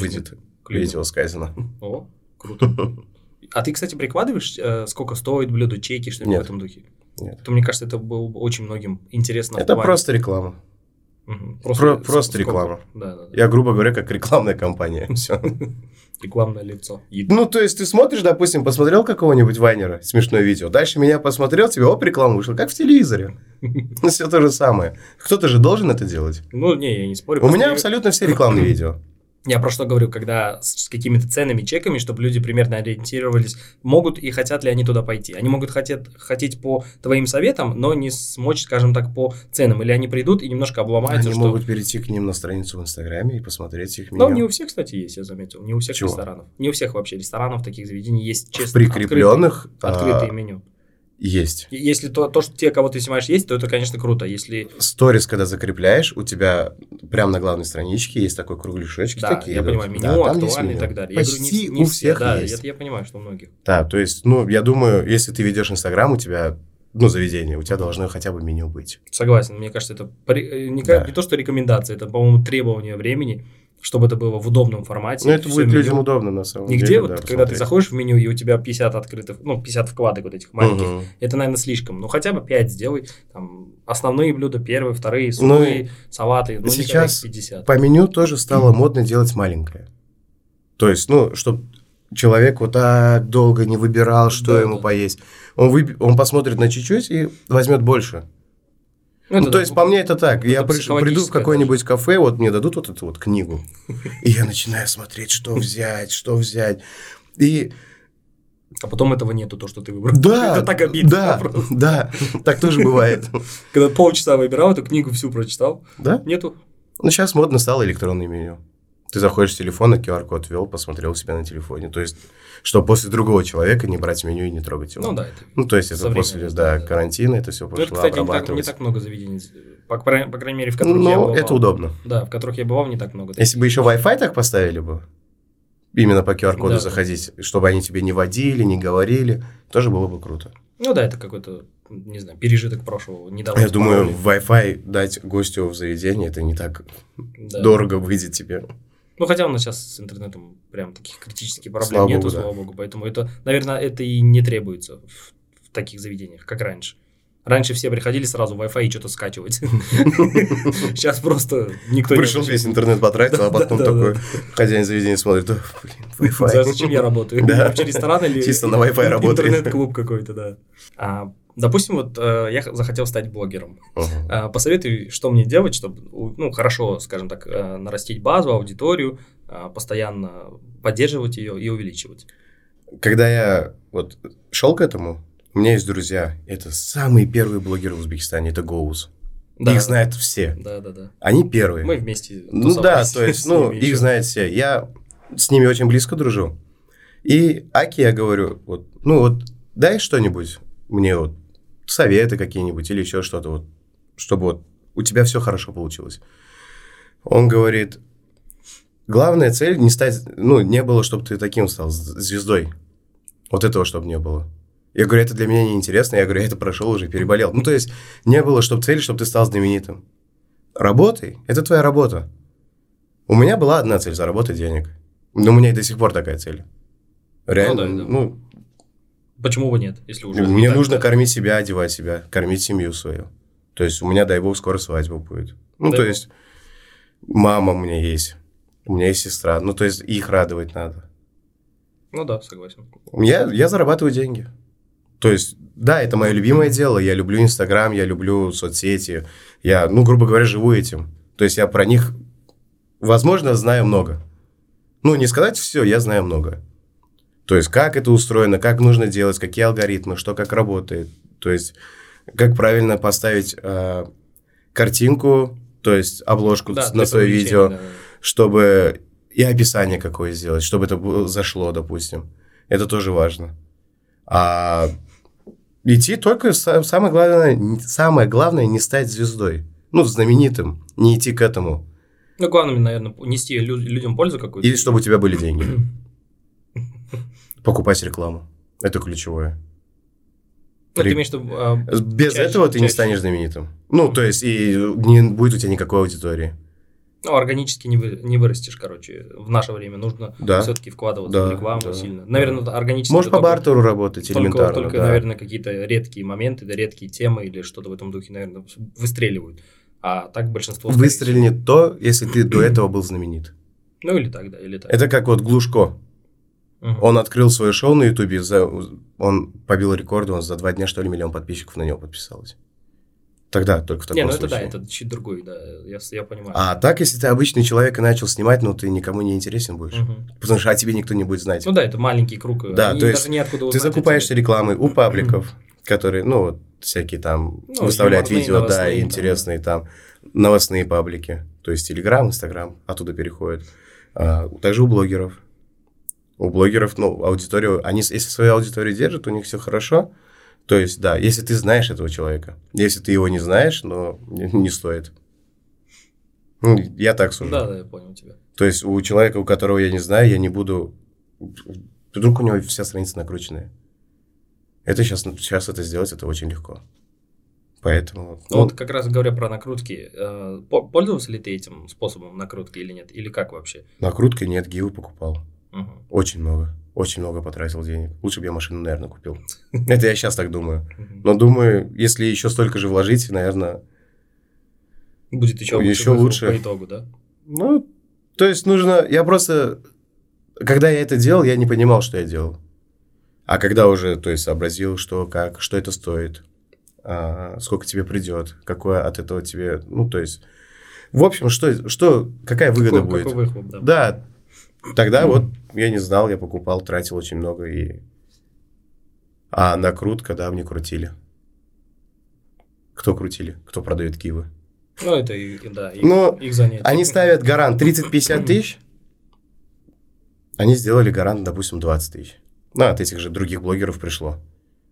выйдет видео с Кайзена. О, круто. А ты, кстати, прикладываешь, э, сколько стоит блюдо, чеки, что-нибудь Нет. в этом духе? Нет. То, мне кажется, это было бы очень многим интересно. Это плане- просто реклама. Мгм. про- с- просто реклама. Да, да, да. Я, грубо говоря, как рекламная компания. Все. Рекламное лицо. Ну, то есть ты смотришь, допустим, посмотрел какого-нибудь вайнера, смешное видео, дальше меня посмотрел, тебе оп, реклама вышла, как в телевизоре. Все то же самое. Кто-то же должен это делать. Ну, не, я не спорю. У просто меня абсолютно все рекламные видео. Я про что говорю, когда с какими-то ценными чеками, чтобы люди примерно ориентировались, могут и хотят ли они туда пойти. Они могут хотеть, хотеть по твоим советам, но не смочь, скажем так, по ценам. Или они придут и немножко обломаются, Они что... могут перейти к ним на страницу в Инстаграме и посмотреть их меню. Ну, не у всех, кстати, есть, я заметил. Не у всех Чего? ресторанов. Не у всех вообще ресторанов, таких заведений есть честно прикрепленных, открытые, открытые а, меню. Есть. Если то, то, что те, кого ты снимаешь, есть, то это, конечно, круто. Если Сторис, когда закрепляешь, у тебя прямо на главной страничке есть такой кругляшочки да, такие. я идут. понимаю, меню Да, актуально и так далее. Почти я говорю, не, не у все, всех да, есть. Это я понимаю, что у многих. Да, то есть, ну, я думаю, если ты ведешь Инстаграм, у тебя, ну, заведение, у тебя должно хотя бы меню быть. Согласен, мне кажется, это при- э, не, Да. не то, что рекомендация, это, по-моему, требование времени, чтобы это было в удобном формате. Ну, это будет меню. людям удобно, на самом Нигде, деле. вот, да, когда ты посмотреть. заходишь в меню, и у тебя 50 открытых, ну, 50 вкладок вот этих маленьких, Мгм. это, наверное, слишком. Ну, хотя бы 5 сделай, там, основные блюда, первые, вторые, супы, салаты, ну, никогда сейчас их 50. По меню тоже стало модно делать маленькое. То есть, ну, чтобы человек вот так долго не выбирал, что Да, ему да. поесть. Он, выб- он посмотрит на чуть-чуть и возьмет больше. Ну, это то да, есть, по мне это так. я приш- приду в какое-нибудь кафе, вот мне дадут вот эту вот книгу, и я начинаю смотреть, что взять, что взять. И А потом этого нету, то, что ты выбрал. да, Это так обидно. да, просто. да, так тоже бывает. Когда полчаса выбирал, эту книгу всю прочитал, Да? нету. Ну, сейчас модно стало электронное меню. Ты заходишь в телефон, на QR-код ввел, посмотрел себя на телефоне. То есть, что после другого человека не брать меню и не трогать его. Ну да, это... Ну, то есть, это после да, да, да. карантина это все Ну, пошло это, кстати, не так, не обрабатывать. так много заведений, по, по крайней мере, в которых я Ну, бывал. это удобно. Да, в которых я бывал, не так много. Если бы еще Wi-Fi так поставили бы, именно по QR-коду Да, да. заходить, чтобы они тебе не водили, не говорили, тоже было бы круто. Ну да, это какой-то, не знаю, пережиток прошлого. Не Я думаю, Wi-Fi дать гостю в заведение, это не так дорого выйдет тебе. Ну, хотя у нас сейчас с интернетом прям таких критических проблем Слава нету, богу, да. слава богу. Поэтому это, наверное, это и не требуется в, в таких заведениях, как раньше. Раньше все приходили сразу Wi-Fi и что-то скачивать. Сейчас просто никто не Пришел весь интернет потратил, а потом такой хозяин заведения смотрит, «Да, блин, Wi-Fi. Зачем я работаю? Вообще ресторан или Чисто на Wi-Fi работает. интернет-клуб какой-то, да. Допустим, вот э, я захотел стать блогером. Ага. А, Посоветуй, что мне делать, чтобы, ну, хорошо, скажем так, э, нарастить базу, аудиторию, а, постоянно поддерживать ее и увеличивать. Когда я вот шел к этому, у меня есть друзья, это самые первые блогеры в Узбекистане, это Гоуз. Их знают все. Да, да, да. Они первые. Мы вместе. Ну да, то есть, ну, их ещё. знают все. Я с ними очень близко дружу. И Аки я говорю, вот, ну вот, дай что-нибудь мне вот, советы какие-нибудь или еще что-то вот, чтобы вот у тебя все хорошо получилось. Он говорит, главная цель не стать, ну, не было, чтобы ты таким стал, звездой. Вот этого, чтобы не было. Я говорю, это для меня неинтересно. Я говорю, я это прошел уже, переболел. Ну, то есть, не было, чтобы цели, чтобы ты стал знаменитым. Работай, это твоя работа. У меня была одна цель – заработать денег. Но у меня и до сих пор такая цель. Реально, Ну да, да. ну, Почему бы нет, если уже... мне так, нужно да. кормить себя, одевать себя, кормить семью свою. То есть у меня, дай бог, скоро свадьба будет. Ну, Дай то бог. есть мама у меня есть, у меня есть сестра. Ну, то есть их радовать надо. Ну да, согласен. Я, я зарабатываю деньги. То есть, да, это мое любимое дело. Я люблю Инстаграм, я люблю соцсети. Я, ну, грубо говоря, живу этим. То есть я про них, возможно, знаю много. Ну, не сказать все, я знаю много. То есть, как это устроено, как нужно делать, какие алгоритмы, что как работает. То есть, как правильно поставить э, картинку, то есть обложку Да, на свое видео, да. чтобы и описание какое сделать, чтобы это зашло, допустим. Это тоже важно. А идти только са- самое главное, самое главное не стать звездой. Ну, знаменитым, не идти к этому. Ну, главное, наверное, нести лю- людям пользу какую-то. И чтобы у тебя были деньги. Покупать рекламу. Это ключевое. Ну, ты имеешь виду, а, Без Чаще- этого ты не чаще. станешь знаменитым. Ну, то есть, и не будет у тебя никакой аудитории. ну, органически не, вы- не вырастешь, короче. В наше время нужно Да. все-таки вкладываться Да, в рекламу да, сильно. да. Наверное, органически... Можешь по только- бартеру работать Только, элементарно. только да. наверное, какие-то редкие моменты, да, редкие темы или что-то в этом духе, наверное, выстреливают. А так большинство... Выстрелит то, если ты до этого был знаменит. Ну, или так, да, или так. Это как вот Глушко. Мгм. Он открыл свое шоу на Ютубе, за, он побил рекорды, он за два дня, что ли, миллион подписчиков на него подписалось. Тогда только в таком Не, ну это случае. да, это чуть другой, да, я, я понимаю. А так, если ты обычный человек и начал снимать, ну ты никому не интересен будешь. Мгм. Потому что о тебе никто не будет знать. Ну да, это маленький круг. Да, они то есть даже неоткуда ты закупаешься рекламой у пабликов, которые, ну, вот всякие там Ну, выставляют видео, да, и там, интересные там новостные паблики. То есть Телеграм, Инстаграм оттуда переходят. А, также у блогеров. У блогеров, ну, аудиторию, они, если свою аудиторию держат, у них все хорошо. То есть, да, если ты знаешь этого человека. Если ты его не знаешь, но не, стоит. Ну, я так сужу. Да, да, я понял тебя. То есть у человека, у которого я не знаю, я не буду... Вдруг у него вся страница накрученная. Это сейчас, сейчас это сделать, это очень легко. Поэтому... Ну, ну, вот как раз говоря про накрутки, э, по- пользовался ли ты этим способом накрутки или нет? Или как вообще? накруткой нет, гивы покупал. Мгм. Очень много. Очень много потратил денег. Лучше бы я машину, наверное, купил. Это я сейчас так думаю. Но думаю, если еще столько же вложить, наверное... Будет еще, лучше, Еще лучше. по итогу, да? Ну, то есть нужно... Я просто... Когда я это делал, я не понимал, что я делал. А когда уже, то есть, сообразил, что, как, что это стоит, а, сколько тебе придет, какое от этого тебе... Ну, то есть... В общем, что, что, какая выгода Какой- будет? какой выхлоп, да. Да, тогда вот я не знал, я покупал, тратил очень много и... А накрутка, да, мне крутили. Кто крутили? Кто продает кивы? Ну, это, и- да, их, Ну, их занятие. Они ставят гарант 30-50 тысяч, они сделали гарант, допустим, 20 тысяч. Ну, от этих же других блогеров пришло.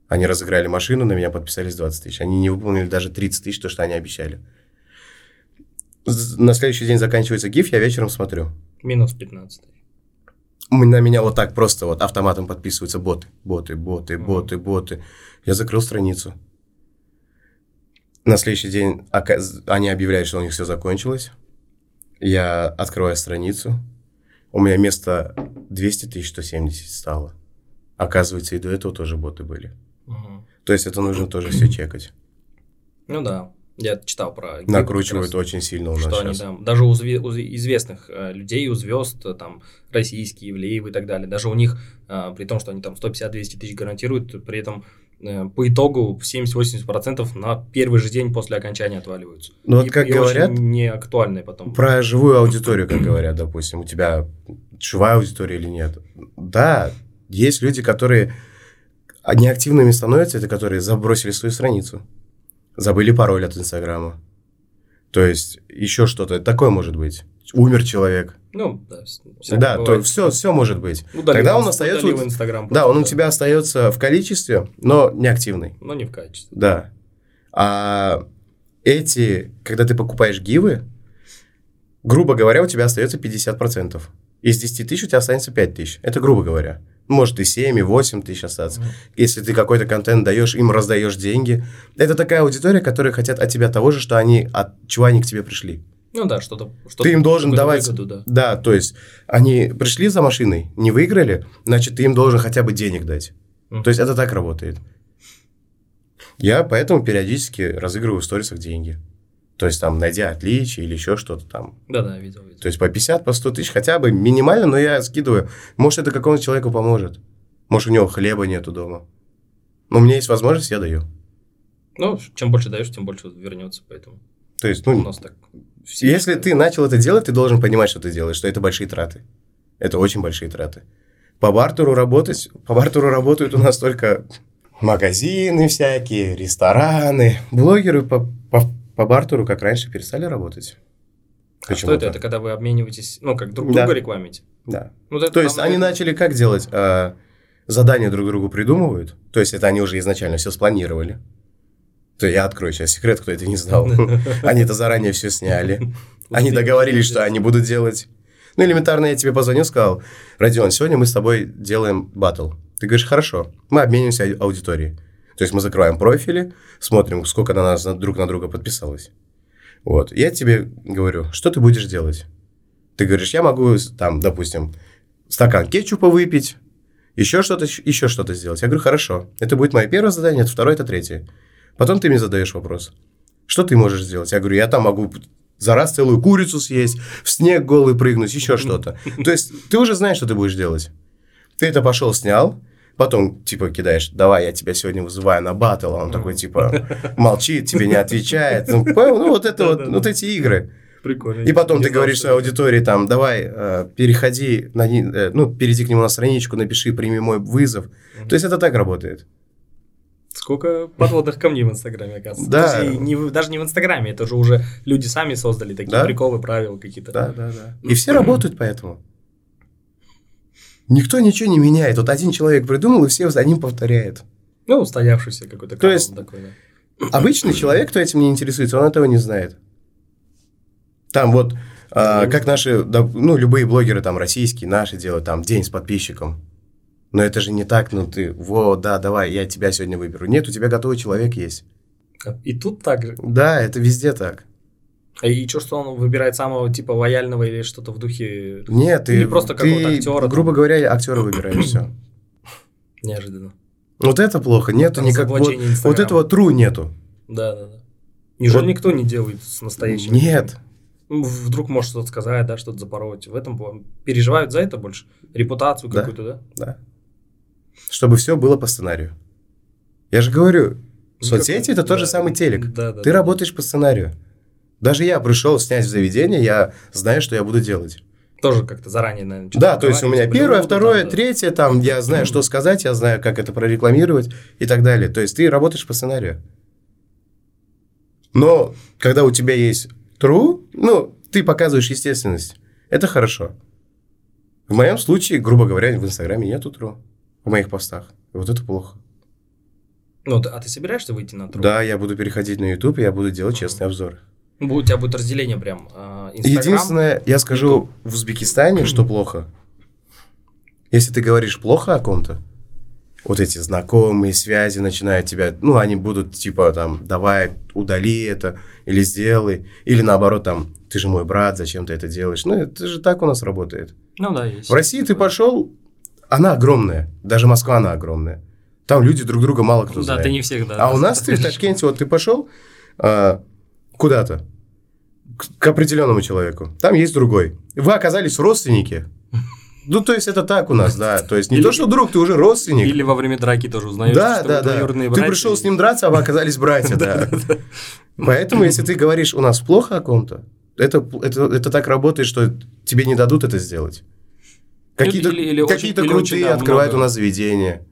Они разыграли машину, на меня подписались 20 тысяч. Они не выполнили даже 30 тысяч, то, что они обещали. На следующий день заканчивается гиф, я вечером смотрю. Минус 15. М- На меня вот так просто вот автоматом подписываются боты. Боты, боты, боты, боты. Я закрыл страницу. На следующий день они объявляют, что у них все закончилось. Я открываю страницу. У меня вместо 200 тысяч 170 стало. Оказывается, и до этого тоже боты были. Мгм. То есть это нужно тоже все чекать. Ну да, я читал про... Накручивают раз, очень сильно у нас Что они, сейчас. да, даже у, зве- у известных э, людей, у звезд, э, там, российские, Ивлеев и так далее, даже у них, э, при том, что они там 150-200 тысяч гарантируют, при этом э, по итогу 70-80% на первый же день после окончания отваливаются. Ну вот И- как и говорят, не актуальные потом. Про живую аудиторию, как говорят, допустим, у тебя живая аудитория или нет. Да, есть люди, которые неактивными становятся, это которые забросили свою страницу, забыли пароль от Инстаграма. То есть еще что-то такое может быть. Умер человек. Ну, да, да, то все, все может быть. Удалил Тогда он остается удалил Инстаграм. Да, он у тебя остается в количестве, но неактивный. Но не в качестве. Да. А эти, когда ты покупаешь гивы, грубо говоря, у тебя остается 50%. Из 10 тысяч у тебя останется 5 тысяч. Это грубо говоря. Может и 7, и 8 тысяч остаться. Мгм. Если ты какой-то контент даешь, им раздаешь деньги. Это такая аудитория, которая хотят от тебя того же, что они, от чего они к тебе пришли. Ну да, что-то... что Ты им должен давать... Выгоду, да. Да, то есть они пришли за машиной, не выиграли, значит, ты им должен хотя бы денег дать. Мгм. То есть это так работает. Я поэтому периодически разыгрываю в сторисах деньги. То есть там, найдя отличие или еще что-то там. Да-да, видел, видел. То есть по 50, по 100 тысяч хотя бы минимально, но я скидываю. Может, это какому-то человеку поможет. Может, у него хлеба нету дома. Но у меня есть возможность, я даю. Ну, чем больше даешь, тем больше вернется, поэтому То есть, у ну, нас так. все если ты начал это делать, ты должен понимать, что ты делаешь, что это большие траты. Это очень большие траты. По бартеру работать, по бартеру работают у нас только магазины всякие, рестораны. Блогеры по, по, по бартеру, как раньше, перестали работать. А что это? Это когда вы обмениваетесь, ну, как друг Да. друга рекламите? Да. Ну, это То есть там, они начали как делать? А, задания друг другу придумывают. То есть это они уже изначально все спланировали. То я открою сейчас секрет, кто это не знал. Они это заранее все сняли. Они договорились, что они будут делать. Ну, элементарно я тебе позвонил, сказал, Родион, сегодня мы с тобой делаем батл. Ты говоришь, хорошо, мы обменимся ау- аудиторией. То есть мы закрываем профили, смотрим, сколько на нас на- друг на друга подписалось. Вот, я тебе говорю, что ты будешь делать? Ты говоришь, я могу, там, допустим, стакан кетчупа выпить, еще что-то, еще что-то сделать. Я говорю, хорошо, это будет мое первое задание, это второе, это третье. Потом ты мне задаешь вопрос, что ты можешь сделать? Я говорю, я там могу за раз целую курицу съесть, в снег голый прыгнуть, еще что-то. То есть ты уже знаешь, что ты будешь делать. Ты это пошел, снял, Потом, типа, кидаешь, давай, я тебя сегодня вызываю на батл, а он такой, типа, молчит, тебе не отвечает. Ну, понял? ну вот это вот, вот эти игры. Прикольно. И потом ты говоришь своей аудитории, там, давай, э, переходи, на, э, ну, перейди к нему на страничку, напиши, прими мой вызов. Мгм. То есть это так работает. Сколько подводных камней в Инстаграме, оказывается. Да. То есть не даже не в Инстаграме, это же уже люди сами создали такие Да. приколы, правила какие-то. Да, да, да. И все работают поэтому. Никто ничего не меняет. Вот один человек придумал, и все за ним повторяют. Ну, устоявшийся какой-то То есть- такой, да. Обычный человек, кто этим не интересуется, он этого не знает. Там вот, а, как наши, да, ну, любые блогеры там российские, наши делают, там, день с подписчиком. Но это же не так, ну, ты, вот, да, давай, я тебя сегодня выберу. Нет, у тебя готовый человек есть. И тут так же. Да, это везде так. И что, что он выбирает самого типа лояльного или что-то в духе Нет, ты, Или просто какого-то ты, актера там. грубо говоря, актера выбираешь, все. неожиданно. Вот это плохо, нету Там никак, вот, вот этого true нету. Да, да, да. Неужели Вот- никто не делает с настоящим? Нет. Ну, Вдруг может что-то сказать, да, что-то запороть. В этом плане. переживают за это больше? Репутацию Да. какую-то, да? Да. Чтобы все было по сценарию. Я же говорю, соцсети это тот же да. самый телек. Да, да. Ты да. работаешь по сценарию. Даже я пришел снять в заведение, я знаю, что я буду делать. Тоже как-то заранее, наверное. Да, то есть у меня первое, второе, да. третье, там я знаю, что сказать, я знаю, как это прорекламировать и так далее. То есть ты работаешь по сценарию. Но когда у тебя есть true, ну, ты показываешь естественность. Это хорошо. В моем случае, грубо говоря, в Инстаграме нету true в моих постах. И вот это плохо. Ну, а ты собираешься выйти на труд? Да, я буду переходить на YouTube, и я буду делать честные обзоры. У тебя будет разделение прям. Инстаграм. Единственное, я скажу в Узбекистане, что плохо. Если ты говоришь плохо о ком-то, вот эти знакомые связи начинают тебя, ну, они будут типа там, давай, удали это, или сделай, или наоборот там, ты же мой брат, зачем ты это делаешь? Ну, это же так у нас работает. Ну да, есть. В России ты пошел, она огромная, даже Москва она огромная. Там люди друг друга мало кто Да, знает. ты не всегда. А у нас ты в Ташкенте, вот ты пошел а, куда-то к, к определенному человеку, там есть другой. Вы оказались родственники. Ну, то есть это так у нас, да. То есть не Или- то, что друг, ты уже родственник. Или во время драки тоже узнаешь, да, что да, да. Ты братья. пришел с ним драться, а вы оказались братья, да. Поэтому, если ты говоришь, у нас плохо о ком-то, это, это, это так работает, что тебе не дадут это сделать. Какие-то какие-то или крутые очень, да, открывают много. у нас заведения.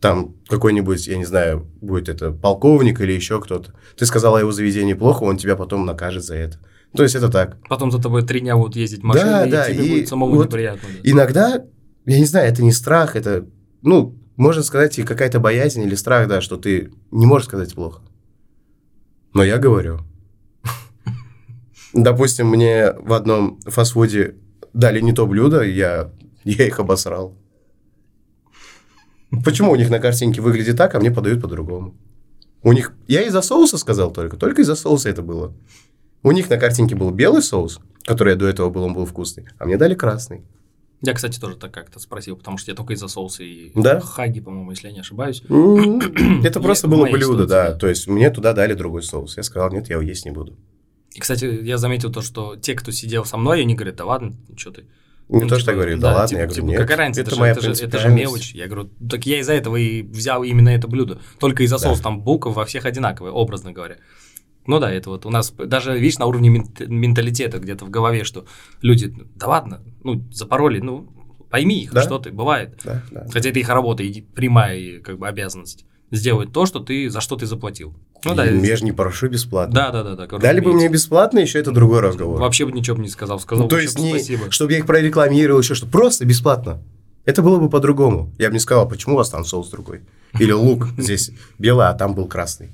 Там какой-нибудь, я не знаю, будет это полковник или еще кто-то. Ты сказал о его заведении плохо, он тебя потом накажет за это. То есть это так. Потом за тобой три дня будут ездить машины, Да, и да, тебе и будет самому вот неприятно. да. Иногда, я не знаю, это не страх, это, ну, можно сказать, и какая-то боязнь или страх, да, что ты не можешь сказать плохо. Но я говорю. Допустим, мне в одном фастфуде дали не то блюдо, я, я их обосрал. Почему у них на картинке выглядит так, а мне подают по-другому? У них... Я из-за соуса сказал только. Только из-за соуса это было. У них на картинке был белый соус, который я до этого был, он был вкусный, а мне дали красный. Я, кстати, тоже так как-то спросил, потому что я только из-за соуса и Да? хаги, по-моему, если я не ошибаюсь. М, Это просто было блюдо, да. да. То есть мне туда дали другой соус. Я сказал, нет, я его есть не буду. И, кстати, я заметил то, что те, кто сидел со мной, они говорят, да ладно, что ты. Не Ну, то, типа, что я говорю, да, ладно, типа- я говорю, типа, нет. какая разница, это, моя это, же, это же мелочь. Я говорю, так я из-за этого и взял именно это блюдо. Только из-за Да. соуса, там буквы во всех одинаковые, образно говоря. Ну да, это вот у нас даже, видишь, на уровне мент- менталитета где-то в голове, что люди, да ладно, ну, запороли, ну, пойми их, Да. что ты, бывает. Да, да. Хотя это их работа, и прямая как бы обязанность сделать то, что ты, за что ты заплатил. Ну да, я же не прошу бесплатно. да, да, да, да. Дали бы мне бесплатно, еще это другой разговор. Вообще бы ничего бы не сказал, сказал Ну, то бы есть, «Всё, не, спасибо. чтобы я их прорекламировал, еще что просто бесплатно. Это было бы по-другому. Я бы не сказал, почему у вас там соус другой. Или лук здесь белый, а там был красный.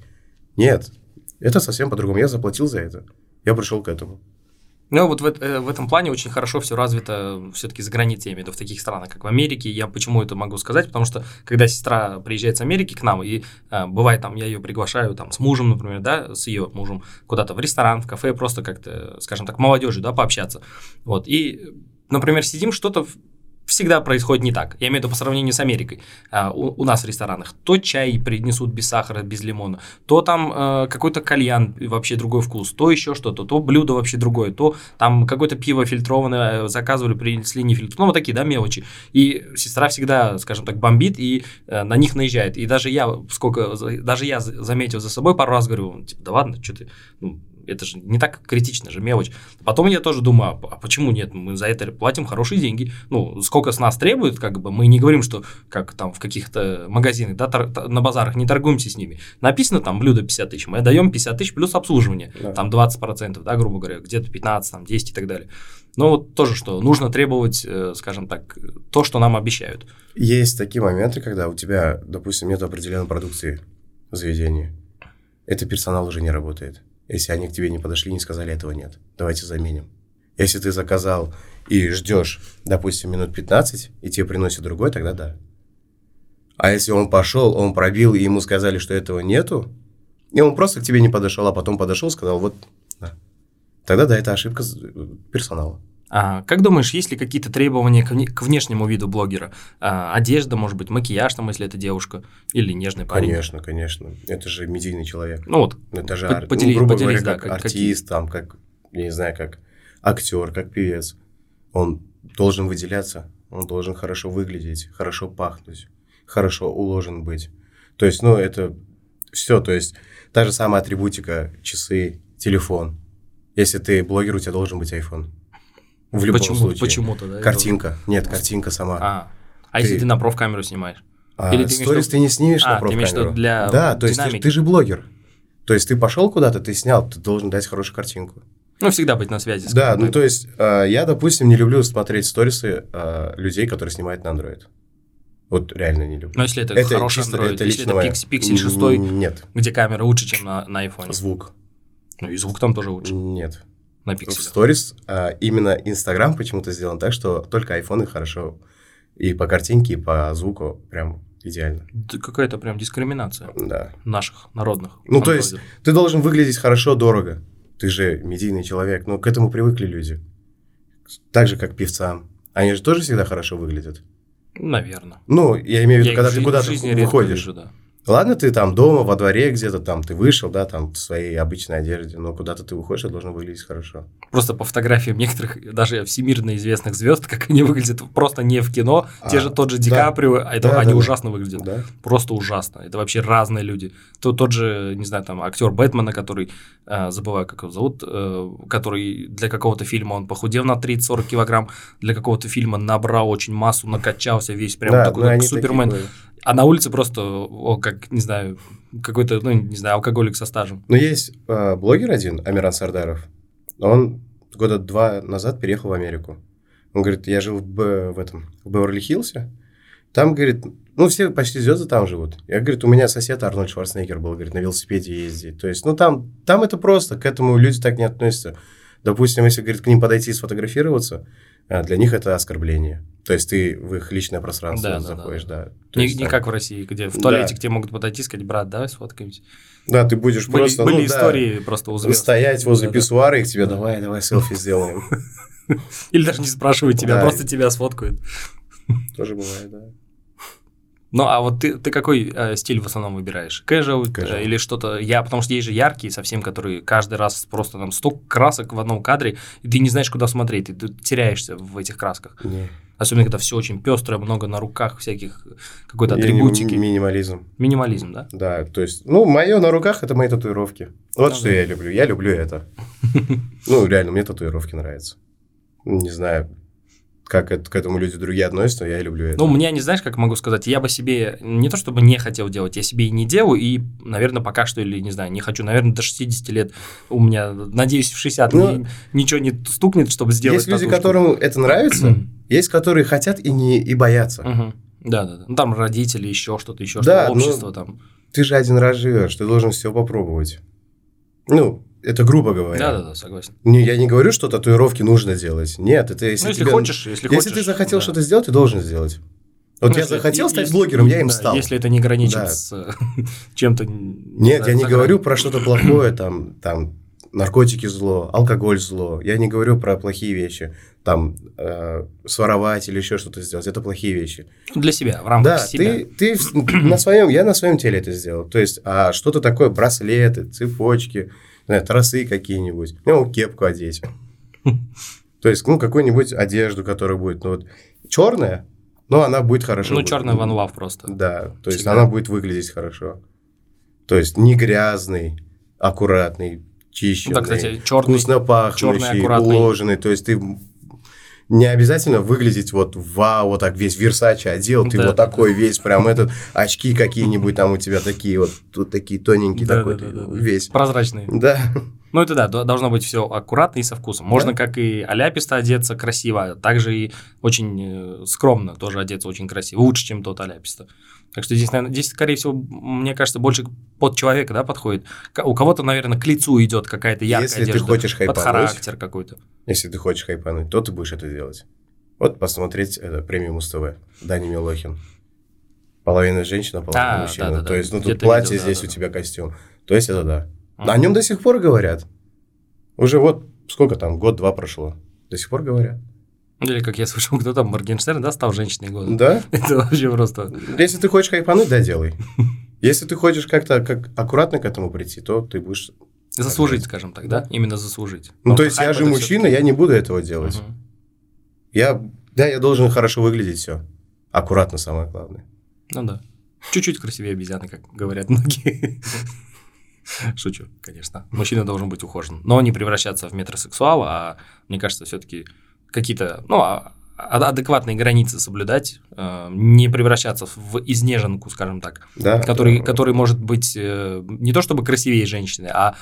Нет, это совсем по-другому. Я заплатил за это. Я пришел к этому. Ну, вот в, э, в этом плане очень хорошо все развито все-таки за границей, я имею в виду, в таких странах, как в Америке. Я почему это могу сказать? Потому что, когда сестра приезжает с Америки к нам, и э, бывает там, я ее приглашаю там с мужем, например, да, с ее мужем куда-то в ресторан, в кафе, просто как-то, скажем так, молодежи, да, пообщаться. Вот, и, например, сидим что-то всегда происходит не так. Я имею в виду по сравнению с Америкой. А, у, у нас в ресторанах то чай принесут без сахара, без лимона, то там э, какой-то кальян вообще другой вкус, то еще что-то, то блюдо вообще другое, то там какое-то пиво фильтрованное э, заказывали, принесли не фильтрованное. Ну, вот такие, да, мелочи. И сестра всегда, скажем так, бомбит и э, на них наезжает. И даже я, сколько, даже я заметил за собой пару раз, говорю, типа, да ладно, что ты, ну, это же не так критично же, мелочь. Потом я тоже думаю, а, а почему нет? Мы за это платим хорошие деньги. Ну, сколько с нас требует, как бы, мы не говорим, что как там в каких-то магазинах, да, тор- на базарах не торгуемся с ними. Написано там блюдо 50 тысяч, мы даем 50 тысяч плюс обслуживание, да. там 20%, да, грубо говоря, где-то 15, там 10 и так далее. Но вот тоже, что нужно требовать, э, скажем так, то, что нам обещают. Есть такие моменты, когда у тебя, допустим, нет определенной продукции в заведении. Это персонал уже не работает. Если они к тебе не подошли, не сказали, этого нет. Давайте заменим. Если ты заказал и ждешь, допустим, минут 15, и тебе приносят другой, тогда да. А если он пошел, он пробил, и ему сказали, что этого нету, и он просто к тебе не подошел, а потом подошел, сказал, вот, да. Тогда да, это ошибка персонала. А, как думаешь, есть ли какие-то требования к внешнему виду блогера? А, одежда, может быть, макияж, там, если это девушка, или нежный парень? Конечно, конечно. Это же медийный человек. Ну вот, это же, ар... поделись, ну, грубо поделись, говоря, как да, артист, какие... там, как, я не знаю, как актер, как певец. Он должен выделяться, он должен хорошо выглядеть, хорошо пахнуть, хорошо уложен быть. То есть, ну, это все, то есть, та же самая атрибутика, часы, телефон. Если ты блогер, у тебя должен быть iPhone. В любом Почему, случае. Почему-то, да? Картинка. Нет, картинка сама. А, а ты... если ты на профкамеру снимаешь? А, Или ты сторис ты не снимешь а, на профкамеру. для Да, то есть ты, ты же блогер. То есть ты пошел куда-то, ты снял, ты должен дать хорошую картинку. Ну, всегда быть на связи. С да, ну то есть э, я, допустим, не люблю смотреть сторисы э, людей, которые снимают на Android. Вот реально не люблю. Но если это, это хороший чисто, Android, это если это Pix, Pixel 6, нет. где камера лучше, чем на, на iPhone. Звук. Ну и звук там тоже лучше. Нет на пикселях. В сторис а, именно Инстаграм почему-то сделан так, что только айфоны хорошо и по картинке, и по звуку прям идеально. Это какая-то прям дискриминация да. наших народных. Ну, то есть ты должен выглядеть хорошо, дорого. Ты же медийный человек, но к этому привыкли люди. Так же, как певцам. Они же тоже всегда хорошо выглядят. Наверное. Ну, я имею в виду, я когда ты куда-то выходишь. Вижу, да. Ладно, ты там дома, во дворе где-то там, ты вышел, да, там в своей обычной одежде, но куда-то ты выходишь, это должно выглядеть хорошо. Просто по фотографиям некоторых, даже всемирно известных звезд, как они выглядят просто не в кино, а, те же тот же Ди да, Каприо, а это, да, они да, ужасно да. выглядят. Да. Просто ужасно. Это вообще разные люди. То, тот же, не знаю, там, актер Бэтмена, который, э, забываю, как его зовут, э, который для какого-то фильма он похудел на 30-40 килограмм, для какого-то фильма набрал очень массу, накачался весь, прям да, такой, как Супермен. Такие а на улице просто, о, как, не знаю, какой-то, ну, не знаю, алкоголик со стажем. Ну, есть э, блогер один, Амиран Сардаров. Он года два назад переехал в Америку. Он говорит, я жил в, в этом, в Беверли-Хиллсе. Там, говорит, ну, все почти звезды там живут. Я, говорит, у меня сосед Арнольд Шварценеггер был, говорит, на велосипеде ездить. То есть, ну, там, там это просто, к этому люди так не относятся. Допустим, если, говорит, к ним подойти и сфотографироваться, для них это оскорбление. То есть ты в их личное пространство да, заходишь, да. да. да. Не, есть, не там... как в России, где в туалете да. к тебе могут подойти и сказать, брат, давай сфоткаемся. Да, ты будешь были, просто... Были ну, истории да, просто у звезд. Стоять возле да, писсуара и к тебе, давай, давай селфи сделаем. Или даже не спрашивают тебя, просто тебя сфоткают. Тоже бывает, да. Ну, а вот ты, ты какой э, стиль в основном выбираешь? Casual, Casual. Э, или что-то... Я, потому что есть же яркие совсем, которые каждый раз просто там столько красок в одном кадре, и ты не знаешь, куда смотреть, и ты теряешься в этих красках. Не. Особенно, когда все очень пестрое, много на руках всяких какой-то атрибутики. Минимализм. Минимализм, да? Да, то есть, ну, мое на руках это мои татуировки. Вот ну, что да. я люблю. Я люблю это. Ну, реально, мне татуировки нравятся. Не знаю, как это, к этому люди другие относятся, я люблю это. Ну, мне, не знаешь, как могу сказать, я бы себе не то чтобы не хотел делать, я себе и не делаю, и, наверное, пока что, или не знаю, не хочу, наверное, до 60 лет у меня, надеюсь, в 60 ну, ни, ничего не стукнет, чтобы сделать Есть люди, которым это нравится, есть, которые хотят и не и боятся. Да, да, да. Ну, там родители, еще что-то, еще да, что-то, общество там. Ты же один раз живешь, ты должен все попробовать. Ну, это грубо говоря. Да, да, да, согласен. Не, я не говорю, что татуировки нужно делать. Нет, это если, ну, если тебе... хочешь, если, если хочешь. ты захотел да. что-то сделать, ты должен сделать. Вот ну, я захотел если, стать блогером, я им да, стал. Если это не граничит да. с чем-то. Нет, я не говорю про что-то плохое, там, там наркотики зло, алкоголь зло. Я не говорю про плохие вещи. Там э, своровать или еще что-то сделать. Это плохие вещи. Для себя, в рамках Да, себя. ты, ты в- на своем, я на своем теле это сделал. То есть, а что-то такое, браслеты, цепочки, знаю, тросы какие-нибудь. Ну, кепку одеть. То есть, ну, какую-нибудь одежду, которая будет, ну, вот, черная, но она будет хорошо. Ну, черный ван лав просто. Да, то есть, она будет выглядеть хорошо. То есть, не грязный, аккуратный, чищенный, Да, кстати, черный. вкусно пахнущий, черный, аккуратный. уложенный. То есть, ты не обязательно выглядеть вот вау, вот так весь Версаче одел, ты Да, вот да, такой весь, прям этот, очки какие-нибудь там у тебя такие вот, тут такие тоненькие, Да, такой да, да, да. весь. Прозрачный. Да, Ну, это да, до- должно быть все аккуратно и со вкусом. Можно Да. как и аляписто одеться красиво, также и очень э, скромно тоже одеться очень красиво, лучше, чем тот аляписто. Так что здесь, наверное, здесь, скорее всего, мне кажется, больше под человека, да, подходит. У кого-то, наверное, к лицу идет какая-то яркая если ты одежда, хочешь под характер какой-то. если ты хочешь хайпануть, то ты будешь это делать. Вот посмотреть это, премию Муз-ТВ, Дани Милохин. Половина женщина, половина А, мужчина. да-да-да. То есть, ну, тут платье, видел, здесь у да-да-да. тебя костюм. То есть, это да. Мгм. О нем до сих пор говорят. Уже вот сколько там, год-два прошло. До сих пор говорят. Или, как я слышал, кто там, Моргенштерн, да, стал женщиной года. Да? Это вообще просто... Если ты хочешь хайпануть, да, делай. Если ты хочешь как-то как аккуратно к этому прийти, то ты будешь... Заслужить, скажем так, да? Именно заслужить. Ну, Но то есть, я же мужчина, я не буду этого делать. Я, да, я должен хорошо выглядеть, все. Аккуратно самое главное. Ну да. Чуть-чуть красивее обезьяны, как говорят многие. Шучу, конечно. Мужчина должен быть ухожен. Но не превращаться в метросексуала, а мне кажется, все-таки какие-то, ну, а- а- адекватные границы соблюдать, э, не превращаться в изнеженку, скажем так, Да. который, да. который может быть э, не то чтобы красивее женщины, а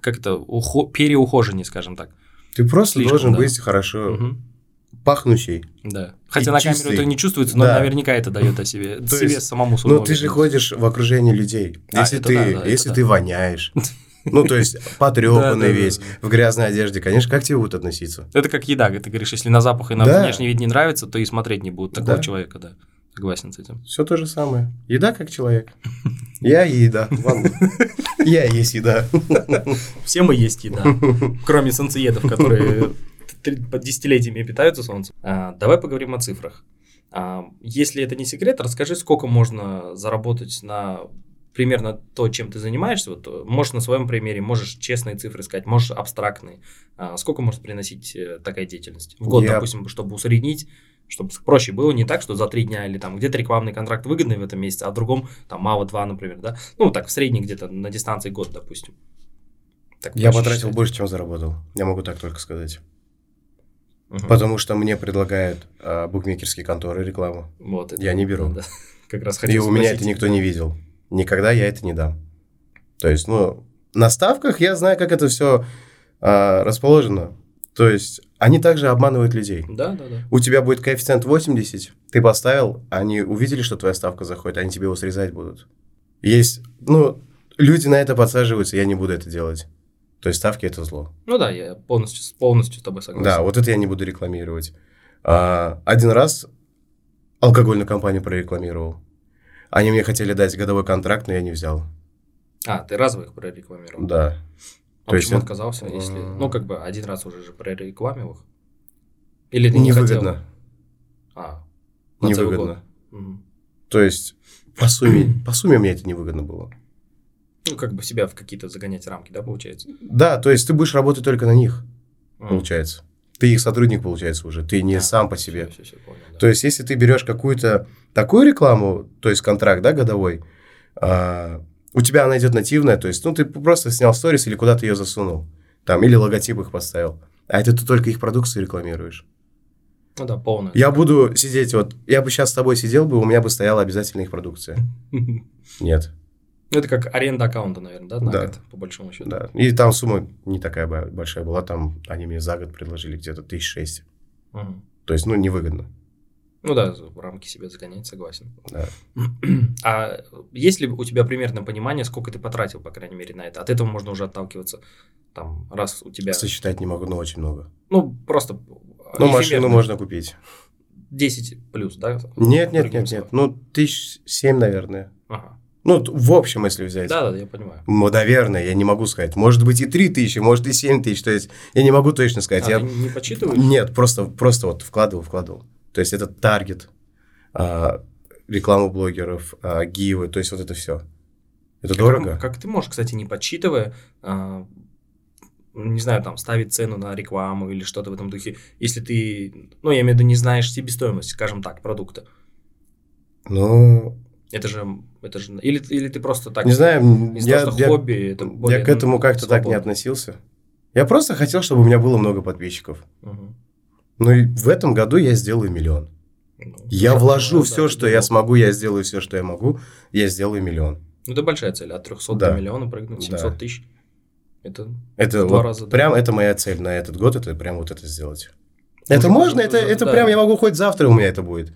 как-то ухо- переухоженнее, скажем так. Ты просто Слишком, должен да. быть хорошо Мгм. пахнущий. Да. Хотя на камеру чистый. это не чувствуется, но Да. наверняка это дает о себе, То себе есть, самому Ну, ты же ходишь в окружении людей. А, Если это ты, да, да, если да. ты воняешь, ну, то есть потрепанный весь, в грязной одежде, конечно, как тебе будут относиться? Это как еда, ты говоришь, если на запах и на внешний вид не нравится, то и смотреть не будут такого человека, да. Согласен с этим. Все то же самое. Еда как человек. Я и еда. Ладно. Я есть еда. Все мы есть еда, кроме солнцеедов, которые т- десятилетиями питаются солнцем. А, Давай поговорим о цифрах. А, Если это не секрет, расскажи, сколько можно заработать на примерно то, чем ты занимаешься. Вот, можешь на своем примере, можешь честные цифры сказать, можешь абстрактные. А, Сколько может приносить э, такая деятельность? В год, Я- допустим, чтобы усреднить, чтобы проще было, не так, что за три дня или там где-то рекламный контракт выгодный в этом месяце, а в другом там мало два, например, да? Ну, так, в среднем где-то на дистанции год, допустим. Так Я потратил считать. больше, чем заработал. Я могу так только сказать. Мгм. Потому что мне предлагают а, букмекерские конторы рекламу. Вот это, Я не беру. да, Как раз И хотел у меня это никто не видел. Никогда я это не дам. То есть, ну, на ставках я знаю, как это все расположено. То есть, они также обманывают людей. Да, да, да. У тебя будет коэффициент 80, ты поставил, они увидели, что твоя ставка заходит, они тебе его срезать будут. Есть, ну, люди на это подсаживаются, я не буду это делать. То есть, ставки – это зло. Ну да, я полностью, полностью с тобой согласен. Да, вот это я не буду рекламировать. А, один раз алкогольную компанию прорекламировал. Они мне хотели дать годовой контракт, но я не взял. А, ты разовых прорекламировал? Да. А То есть почему это- отказался, если... М. Ну, как бы один раз уже же прорекламил их? Или ты не Невыгодно. хотел? А, Невыгодно. год. Мгм. То есть, по сумме, по сумме мне это невыгодно было. Ну, как бы себя в какие-то загонять рамки, да, получается? Да, то есть, ты будешь работать только на них, М. получается. Ты их сотрудник, получается, уже. Ты не А, сам по себе. всё, всё, всё, понял. То есть, если ты берешь какую-то такую рекламу, то есть контракт, да, годовой, а, у тебя она идет нативная, то есть, ну, ты просто снял сторис или куда-то ее засунул, там, или логотип их поставил. А это ты только их продукцию рекламируешь. Ну да, полная. Я буду сидеть, вот, я бы сейчас с тобой сидел бы, у меня бы стояла обязательно их продукция. Нет, Ну, это как аренда аккаунта, наверное, да, на Да. год, по большому счету. да. И там сумма не такая большая была, там они мне за год предложили где-то тысяч шесть. Мгм. То есть, ну, невыгодно. Ну да, в рамки себя загонять, согласен. Да. А есть ли у тебя примерное понимание, сколько ты потратил, по крайней мере, на это? От этого можно уже отталкиваться, там, раз у тебя... Сосчитать не могу, но очень много. Ну, просто... Ну, машину можно купить. 10 плюс, да? Нет, нет, нет, нет. Ну, тысяч семь, наверное. Ага. Ну, в общем, если взять. Да, да, я понимаю. Ну, наверное, я не могу сказать. Может быть и 3 тысячи, может и 7 тысяч. То есть я не могу точно сказать. А, я... ты не подсчитываешь? Нет, просто, просто вот вкладывал, вкладывал. То есть это таргет, а, рекламу блогеров, а, гивы, то есть вот это все. Это А дорого. Как, как ты можешь, кстати, не подсчитывая, а, не знаю, там, ставить цену на рекламу или что-то в этом духе, если ты, ну, я имею в виду, не знаешь себестоимость, скажем так, продукта. Ну, Это же, это же, или, или ты просто так... не знаю, я, того, я- хобби, это более, я к этому ну, как-то так не относился. Я просто хотел, чтобы у меня было много подписчиков. Мгм. Ну и в этом году я сделаю миллион. Ну, Я вложу да, все, да, что я смогу, я сделаю все, что я могу, я сделаю миллион. Ну, это большая цель, от 300 Да. до миллиона прыгнуть, Да. 700 тысяч. Это Это В два вот раза, да. прям это моя цель на этот год, это прям вот это сделать. Уже- это можно, это, уже, это да. прям я могу хоть завтра у меня это будет.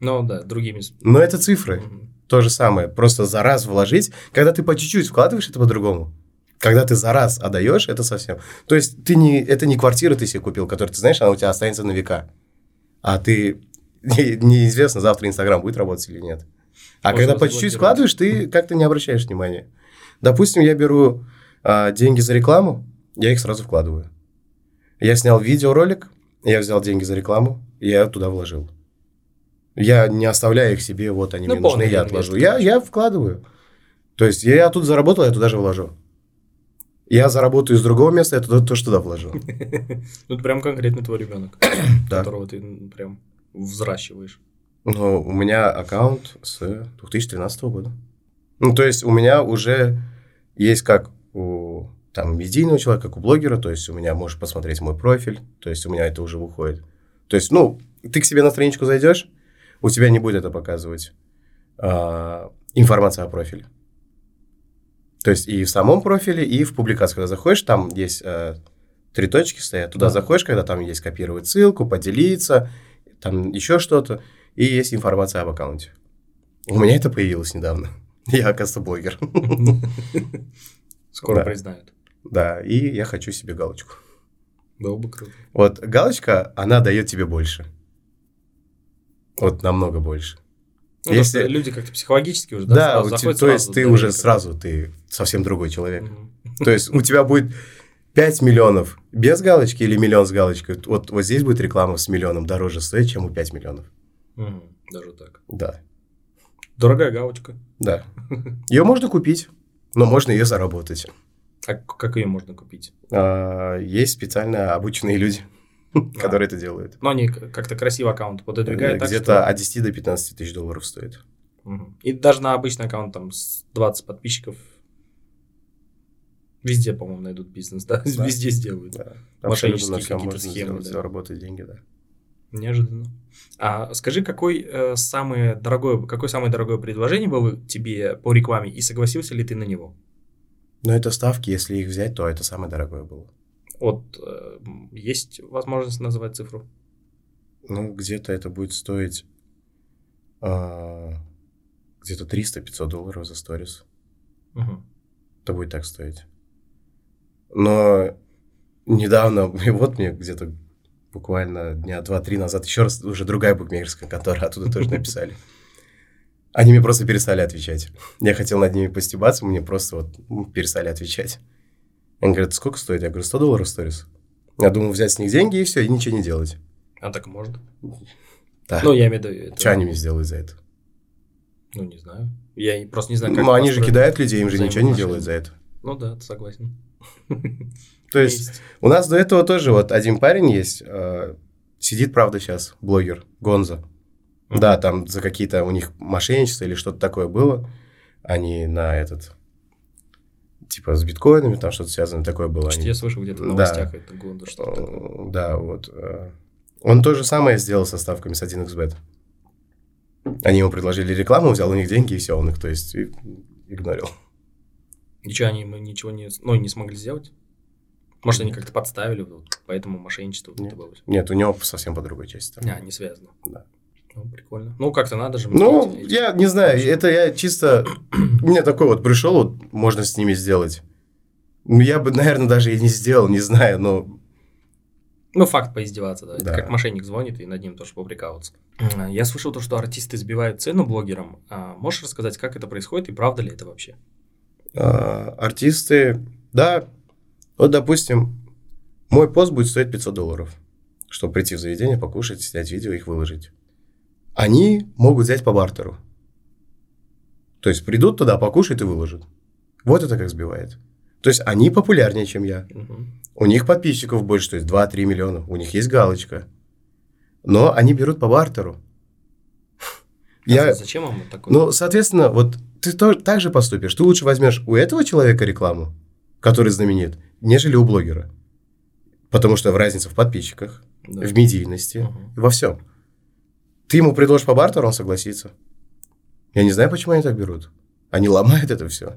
Ну да, другими. Но это цифры. Мгм. То же самое. Просто за раз вложить. Когда ты по чуть-чуть вкладываешь, это по-другому. Когда ты за раз отдаешь, это совсем. То есть ты не, это не квартира ты себе купил, которую ты знаешь, она у тебя останется на века. А ты не- неизвестно, завтра Инстаграм будет работать или нет. А Можно когда по чуть-чуть вкладываешь, ты как-то не обращаешь внимания. Допустим, я беру а, деньги за рекламу, я их сразу вкладываю. Я снял видеоролик, я взял деньги за рекламу, я туда вложил. Я не оставляю их себе, вот они Ну, мне нужны, я отложу. Я, я вкладываю. То есть я тут заработал, я туда же вложу. Я заработаю из другого места, я туда тоже туда вложу. Ну, это прям конкретно твой ребенок, которого ты прям взращиваешь. Но у меня аккаунт с 2013 года. Ну, то есть у меня уже есть как у там, медийного человека, как у блогера, то есть у меня можешь посмотреть мой профиль, то есть у меня это уже выходит. То есть, ну, ты к себе на страничку зайдешь, у тебя не будет это показывать а, информация о профиле. То есть и в самом профиле, и в публикации, когда заходишь, там есть э, три точки стоят, туда Да. заходишь, когда там есть копировать ссылку, поделиться, там еще что-то, и есть информация об аккаунте. У меня это появилось недавно. Я, оказывается, блогер. Скоро Да. признают. Да, и я хочу себе галочку. Было бы круто. Вот галочка, она дает тебе больше. Вот намного больше. Ну, Если- люди как-то психологически уже, да, Да, сразу у те- заходят то есть сразу ты уже сразу, ты совсем другой человек. Мгм. То есть у тебя будет 5 миллионов без галочки или миллион с галочкой. Вот, вот здесь будет реклама с миллионом дороже стоить, чем у 5 миллионов. Мгм. Даже так. Да, Дорогая галочка. да. Ее можно купить, но можно ее заработать. А как ее можно купить? А, Есть специально обученные люди, которые это делают. Ну, они как-то красиво аккаунт пододвигают так, Где-то от 10 до 15 тысяч долларов стоит. И даже на обычный аккаунт там с 20 подписчиков везде, по-моему, найдут бизнес, да? Да. Везде сделают. Да. Мошеннические какие-то схемы, да. заработать деньги, да. Неожиданно. А скажи, какой э, самое дорогое, какое самое дорогое предложение было тебе по рекламе и согласился ли ты на него? Но это ставки, если их взять, то это самое дорогое было. Вот э, есть возможность называть цифру? Ну, где-то это будет стоить а, где-то 300-500 долларов за сторис. Мгм. Это будет так стоить. Но недавно, и вот мне где-то буквально дня два-три назад еще раз уже другая букмекерская контора оттуда тоже написали. Они мне просто перестали отвечать. Я хотел над ними постебаться, мне просто вот перестали отвечать. Они говорят, сколько стоит? Я говорю, 100 долларов сторис. Я думал взять с них деньги и все, и ничего не делать. А так можно? Да. Ну, я имею в виду... это- Что они мне сделают за это? Ну, не знаю. Я просто не знаю, как... Ну, они же кидают людей, им же ничего не делают за это. Ну да, согласен. То есть у нас до этого тоже вот один парень есть, э, сидит, правда, сейчас, блогер, Гонза. Да, там за какие-то у них мошенничества или что-то такое было. Они на этот, типа с биткоинами, там что-то связано такое было. Что Они- я слышал где-то в Да. новостях это года что-то такое. Э, Да, вот. э, Он то же самое сделал со ставками с 1xbet. Они ему предложили рекламу, взял у них деньги, и все, он их, то есть, и- игнорил. Ничего они ничего не, ну, не смогли сделать? Может, они как-то подставили, вот, поэтому мошенничество Нет. было. Нет, у него совсем по другой части. там. А, не связано. Да. Ну, прикольно. Ну, как-то надо же. Ну, этим. я не знаю, это я чисто... Мне такой вот пришел, вот можно с ними сделать. Ну, я бы, наверное, даже и не сделал, не знаю, но... Ну, факт поиздеваться, да. Это Да. Как мошенник звонит и над ним тоже поприкалываться. Я слышал то, что артисты сбивают цену блогерам. А можешь рассказать, как это происходит и правда ли это вообще? А, артисты, да, вот, допустим, мой пост будет стоить 500 долларов, чтобы прийти в заведение, покушать, снять видео, их выложить. Они могут взять по бартеру. То есть придут туда, покушают и выложат. Вот это как сбивает. То есть они популярнее, чем я. Мгм. У них подписчиков больше, то есть 2-3 миллиона. У них есть галочка. Но они берут по бартеру. Я, А Зачем вам вот такое? ну, соответственно, вот ты тоже так же поступишь. Ты лучше возьмешь у этого человека рекламу, который знаменит, нежели у блогера. Потому что разница в подписчиках, Да. в медийности, Мгм. во всем. Ты ему предложишь по бартеру, он согласится. Я не знаю, почему они так берут. Они ломают это все.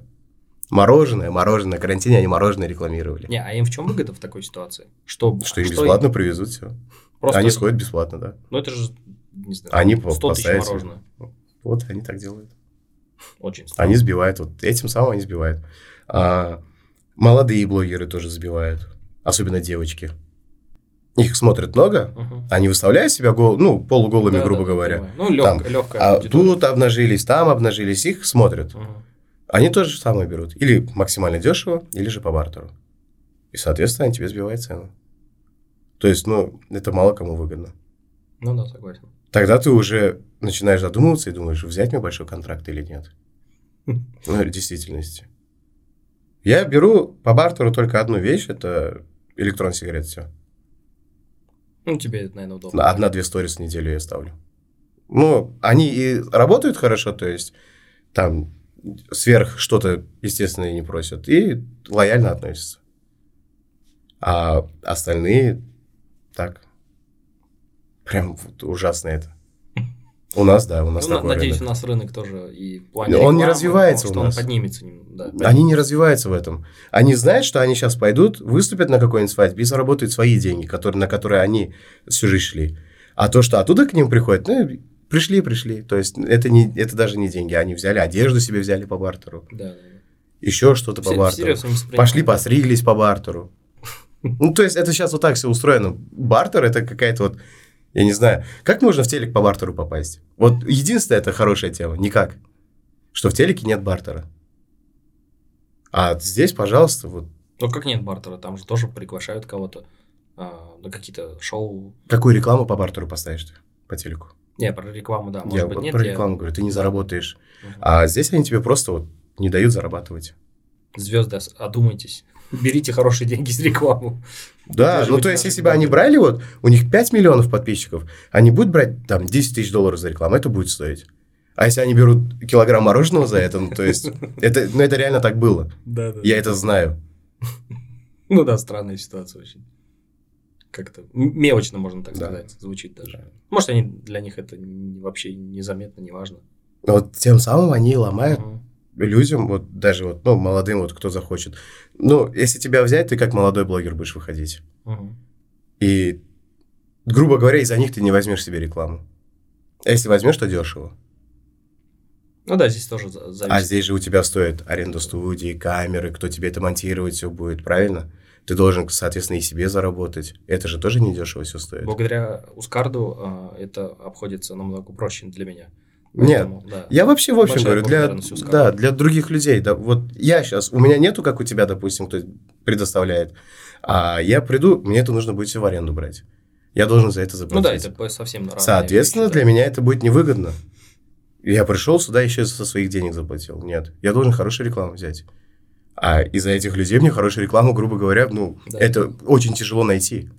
Мороженое, мороженое, карантине они мороженое рекламировали. Не, а им в чем выгода в такой ситуации? Что, Что им бесплатно привезут все. Просто, Они сходят бесплатно, да. Ну, это же, не знаю, Они 100 тысяч поставят мороженое. Вот они так делают. Очень странно. Они сбивают, вот этим самым они сбивают. А молодые блогеры тоже сбивают, особенно девочки. Их смотрят много, Мгм. они выставляют себя гол, ну, полуголыми, Да, грубо да, говоря. понимаю. Ну, легкая, легкая А аудитория. тут обнажились, там обнажились, их смотрят. Мгм. Они тоже самое берут. Или максимально дешево, или же по бартеру. И, соответственно, они тебе сбивают цену. То есть, ну, это мало кому выгодно. Ну да, согласен. Тогда ты уже начинаешь задумываться и думаешь, взять мне большой контракт или нет. Ну, в действительности. Я беру по бартеру только одну вещь, это электрон сигарет, все. Ну, тебе это, наверное, удобно. Одна-две сторис в неделю я ставлю. Ну, они и работают хорошо, то есть там сверх что-то, естественно, не просят, и лояльно относятся. А остальные так. Прям вот ужасно это. У нас, да, у нас Ну, такой надеюсь, рынок. у нас рынок тоже и в плане Он не рекламы, развивается что у он нас. поднимется. нем- Да, Они не развиваются в этом. Они знают, что они сейчас пойдут, выступят на какой-нибудь свадьбе и заработают свои деньги, которые, на которые они всю жизнь шли. А то, что оттуда к ним приходят, ну, пришли, пришли. То есть это, не, это даже не деньги. Они взяли одежду себе взяли по бартеру, Да, еще что-то по бартеру. Пошли постриглись по бартеру. Ну, то есть это сейчас вот так все устроено. Бартер это какая-то вот, я не знаю, как можно в телек по бартеру попасть? Вот единственное, это хорошая тема. Никак. Что в телеке нет бартера. А здесь, пожалуйста, вот Ну, как нет бартера? Там же тоже приглашают кого-то а, на какие-то шоу. какую рекламу по бартеру поставишь ты по телеку? Не, про рекламу, да, может я быть, вот нет. про я- рекламу говорю, ты не заработаешь. Мгм. А здесь они тебе просто вот не дают зарабатывать. Звезды, одумайтесь. Берите хорошие деньги с рекламу. Да, ну то есть, если бы они брали вот, у них 5 миллионов подписчиков, они будут брать там 10 тысяч долларов за рекламу, это будет стоить. А если они берут килограмм мороженого за это, ну, то есть, это, ну, это реально так было. Да, да. Я это знаю. Ну да, странная ситуация очень. Как-то мелочно, можно так Да. сказать, звучит даже. Может, они для них это вообще незаметно, не важно. Но вот тем самым они ломают Мгм. Людям, вот даже вот, ну, молодым, вот кто захочет. Ну, если тебя взять, ты как молодой блогер будешь выходить. Мгм. И, грубо говоря, из-за них ты не возьмешь себе рекламу. А если возьмешь, то дешево. Ну да, здесь тоже за- зависит. А здесь же у тебя стоит аренда студии, камеры, кто тебе это монтировать все будет, правильно? Ты должен, соответственно, и себе заработать. Это же тоже недешево все стоит. Благодаря Ускарду а, это обходится намного проще для меня. Нет, Поэтому, да. Я вообще, в общем, Большая говорю, для, да, для других людей. Да, вот я сейчас, у меня нету, как у тебя, допустим, кто предоставляет. А я приду, мне это нужно будет все в аренду брать. Я должен за это заплатить. Ну да, это совсем разные Соответственно, вещи, для да. меня это будет невыгодно. Я пришел сюда, еще со своих денег заплатил. Нет, я должен хорошую рекламу взять. А из-за этих людей мне хорошую рекламу, грубо говоря, ну, Да. это очень тяжело найти.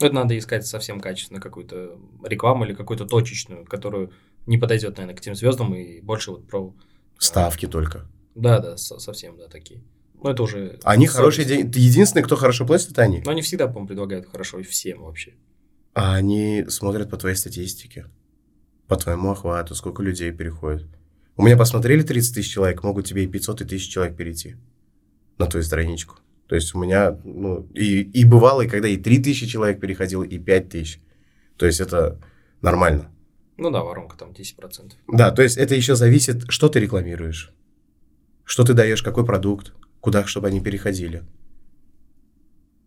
Ну, это надо искать совсем качественно какую-то рекламу или какую-то точечную, которую не подойдет, наверное, к тем звездам и больше вот про... Ставки только. Да, да, со- совсем, да, такие. Ну, это уже... Они хорошие деньги. Единственные, кто хорошо платит, это они. Но они всегда, по-моему, предлагают хорошо и всем вообще. А они смотрят по твоей статистике, по твоему охвату, сколько людей переходит. У меня посмотрели 30 тысяч человек, могут тебе и 500 и 1000 человек перейти на твою страничку. То есть у меня, ну, и, и бывало, и когда и 3 тысячи человек переходило, и 5 тысяч. То есть это нормально. Ну да, воронка там 10%. Да, то есть это еще зависит, что ты рекламируешь, что ты даешь, какой продукт, куда, чтобы они переходили.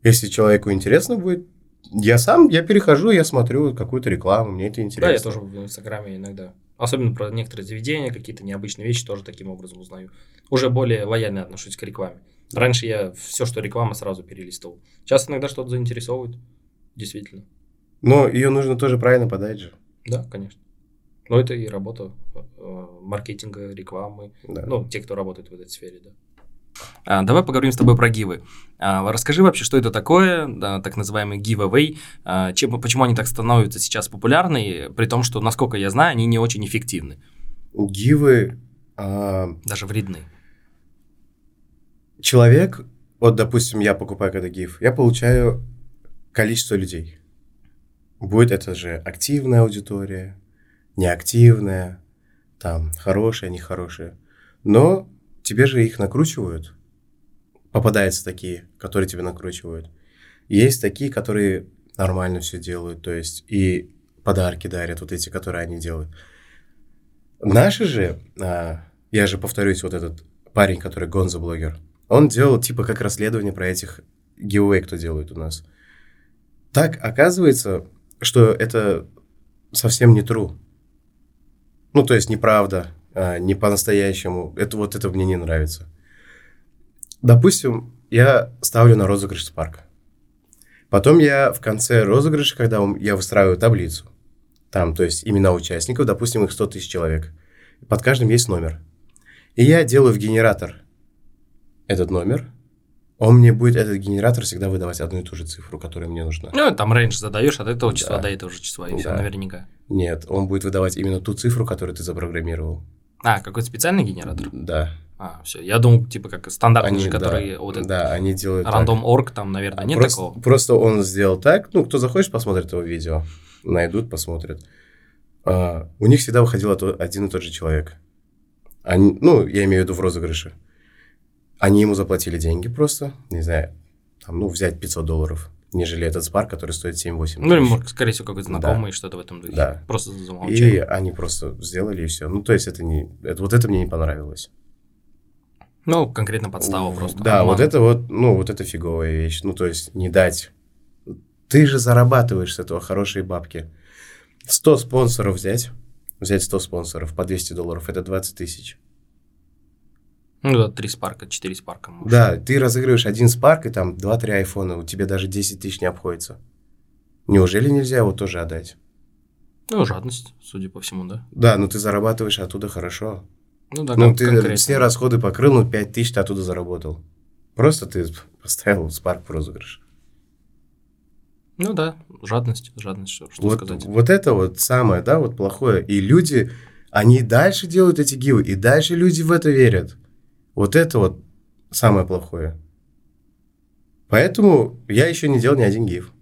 Если человеку интересно будет, я сам, я перехожу, я смотрю какую-то рекламу, мне это интересно. Да, я тоже в Инстаграме иногда. Особенно про некоторые заведения, какие-то необычные вещи тоже таким образом узнаю. Уже более лояльно отношусь к рекламе. Раньше я все, что реклама, сразу перелистывал. Сейчас иногда что-то заинтересовывает. Действительно. Но ее нужно тоже правильно подать же. Да, конечно. Но это и работа э, маркетинга, рекламы. Да. Ну, те, кто работает в этой сфере, да. А, давай поговорим с тобой про гивы. А, расскажи вообще, что это такое, да, так называемый giveaway, а, чем, почему они так становятся сейчас популярны, при том, что, насколько я знаю, они не очень эффективны, Гивы... а, даже вредны. человек, вот, допустим, я покупаю когда гиф, я получаю количество людей. Будет это же активная аудитория, неактивная, там, хорошая, нехорошая. Но тебе же их накручивают. Попадаются такие, которые тебе накручивают. Есть такие, которые нормально все делают, то есть и подарки дарят, вот эти, которые они делают. Наши же, а, я же повторюсь, вот этот парень, который Гонзо-блогер, он делал типа как расследование про этих giveaway, кто делает у нас. Так оказывается, что это совсем не true. Ну, то есть неправда, а, не по-настоящему. Это вот это мне не нравится. Допустим, я ставлю на розыгрыш Спарка. Потом я в конце розыгрыша, когда я выстраиваю таблицу, там, то есть имена участников, допустим, их 100 тысяч человек. Под каждым есть номер. И я делаю в генератор этот номер. Он мне будет, этот генератор, всегда выдавать одну и ту же цифру, которая мне нужна. Ну, там рейндж задаешь от этого числа Да. до этого же числа, и все Да. наверняка. Нет, он будет выдавать именно ту цифру, которую ты запрограммировал. А, какой-то специальный генератор? Да. А, все. Я думал, типа, как стандартный Они, же, да, который вот этот да, они делают рандом орг, там, наверное, нет просто, такого. Просто он сделал так, ну, кто захочет, посмотрит его видео, найдут, посмотрят. А, у них всегда выходил один и тот же человек. Они, ну, я имею в виду в розыгрыше. Они ему заплатили деньги просто, не знаю, там, ну, взять 500 долларов, нежели этот спар, который стоит 7-8 Ну, или, может, скорее всего, какой-то знакомый, что-то в этом духе. Да. Просто за И они просто сделали, и все. Ну, то есть это не... Это, вот это мне не понравилось. Ну, конкретно подстава просто. Да, обман. вот это вот, ну, вот это фиговая вещь. Ну, то есть не дать. Ты же зарабатываешь с этого хорошие бабки. 100 спонсоров взять, взять 100 спонсоров по 200 долларов, это 20 тысяч. Ну, да, три спарка, четыре спарка. может. Да, ты разыгрываешь один спарк, и там 2-3 айфона, у тебя даже 10 тысяч не обходится. Неужели нельзя его тоже отдать? Ну, жадность, судя по всему, да. Да, но ты зарабатываешь оттуда хорошо. Ну, да, ну, ты конкретно. все расходы покрыл, ну, 5 тысяч ты оттуда заработал. Просто ты поставил спарк в розыгрыш. Ну, да, жадность, жадность, что вот, сказать. вот это вот самое, да, вот плохое. И люди, они дальше делают эти гивы, и дальше люди в это верят. Вот это вот самое плохое. Поэтому я еще не делал ни один гив.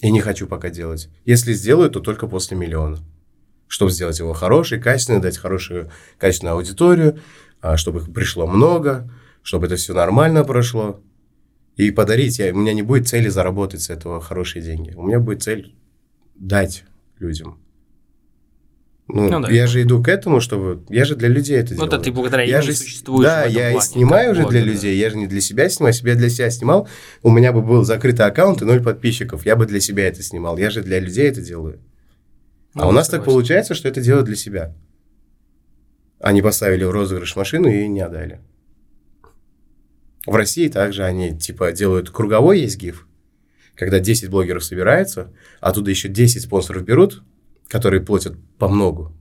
И не хочу пока делать. Если сделаю, то только после миллиона. Чтобы сделать его хороший, качественный, дать хорошую, качественную аудиторию, а, чтобы их пришло много, чтобы это все нормально прошло. И подарить. Я, у меня не будет цели заработать с этого хорошие деньги. У меня будет цель дать людям. Ну, Ну да. я же иду к этому, чтобы... Я же для людей это Ну, делаю. это ты благодаря Я им же, и существуешь да, я и плане, снимаю как уже для да. людей. Я же не для себя снимаю. Если бы я для себя снимал, у меня бы был закрытый аккаунт и ноль подписчиков. Я бы для себя это снимал. Я же для людей это делаю. Ну, а у нас так согласен. получается, что это делают для себя. Они поставили в розыгрыш машину и не отдали. В России также они типа делают круговой есть гиф, когда 10 блогеров собираются, оттуда еще 10 спонсоров берут, которые платят по многу,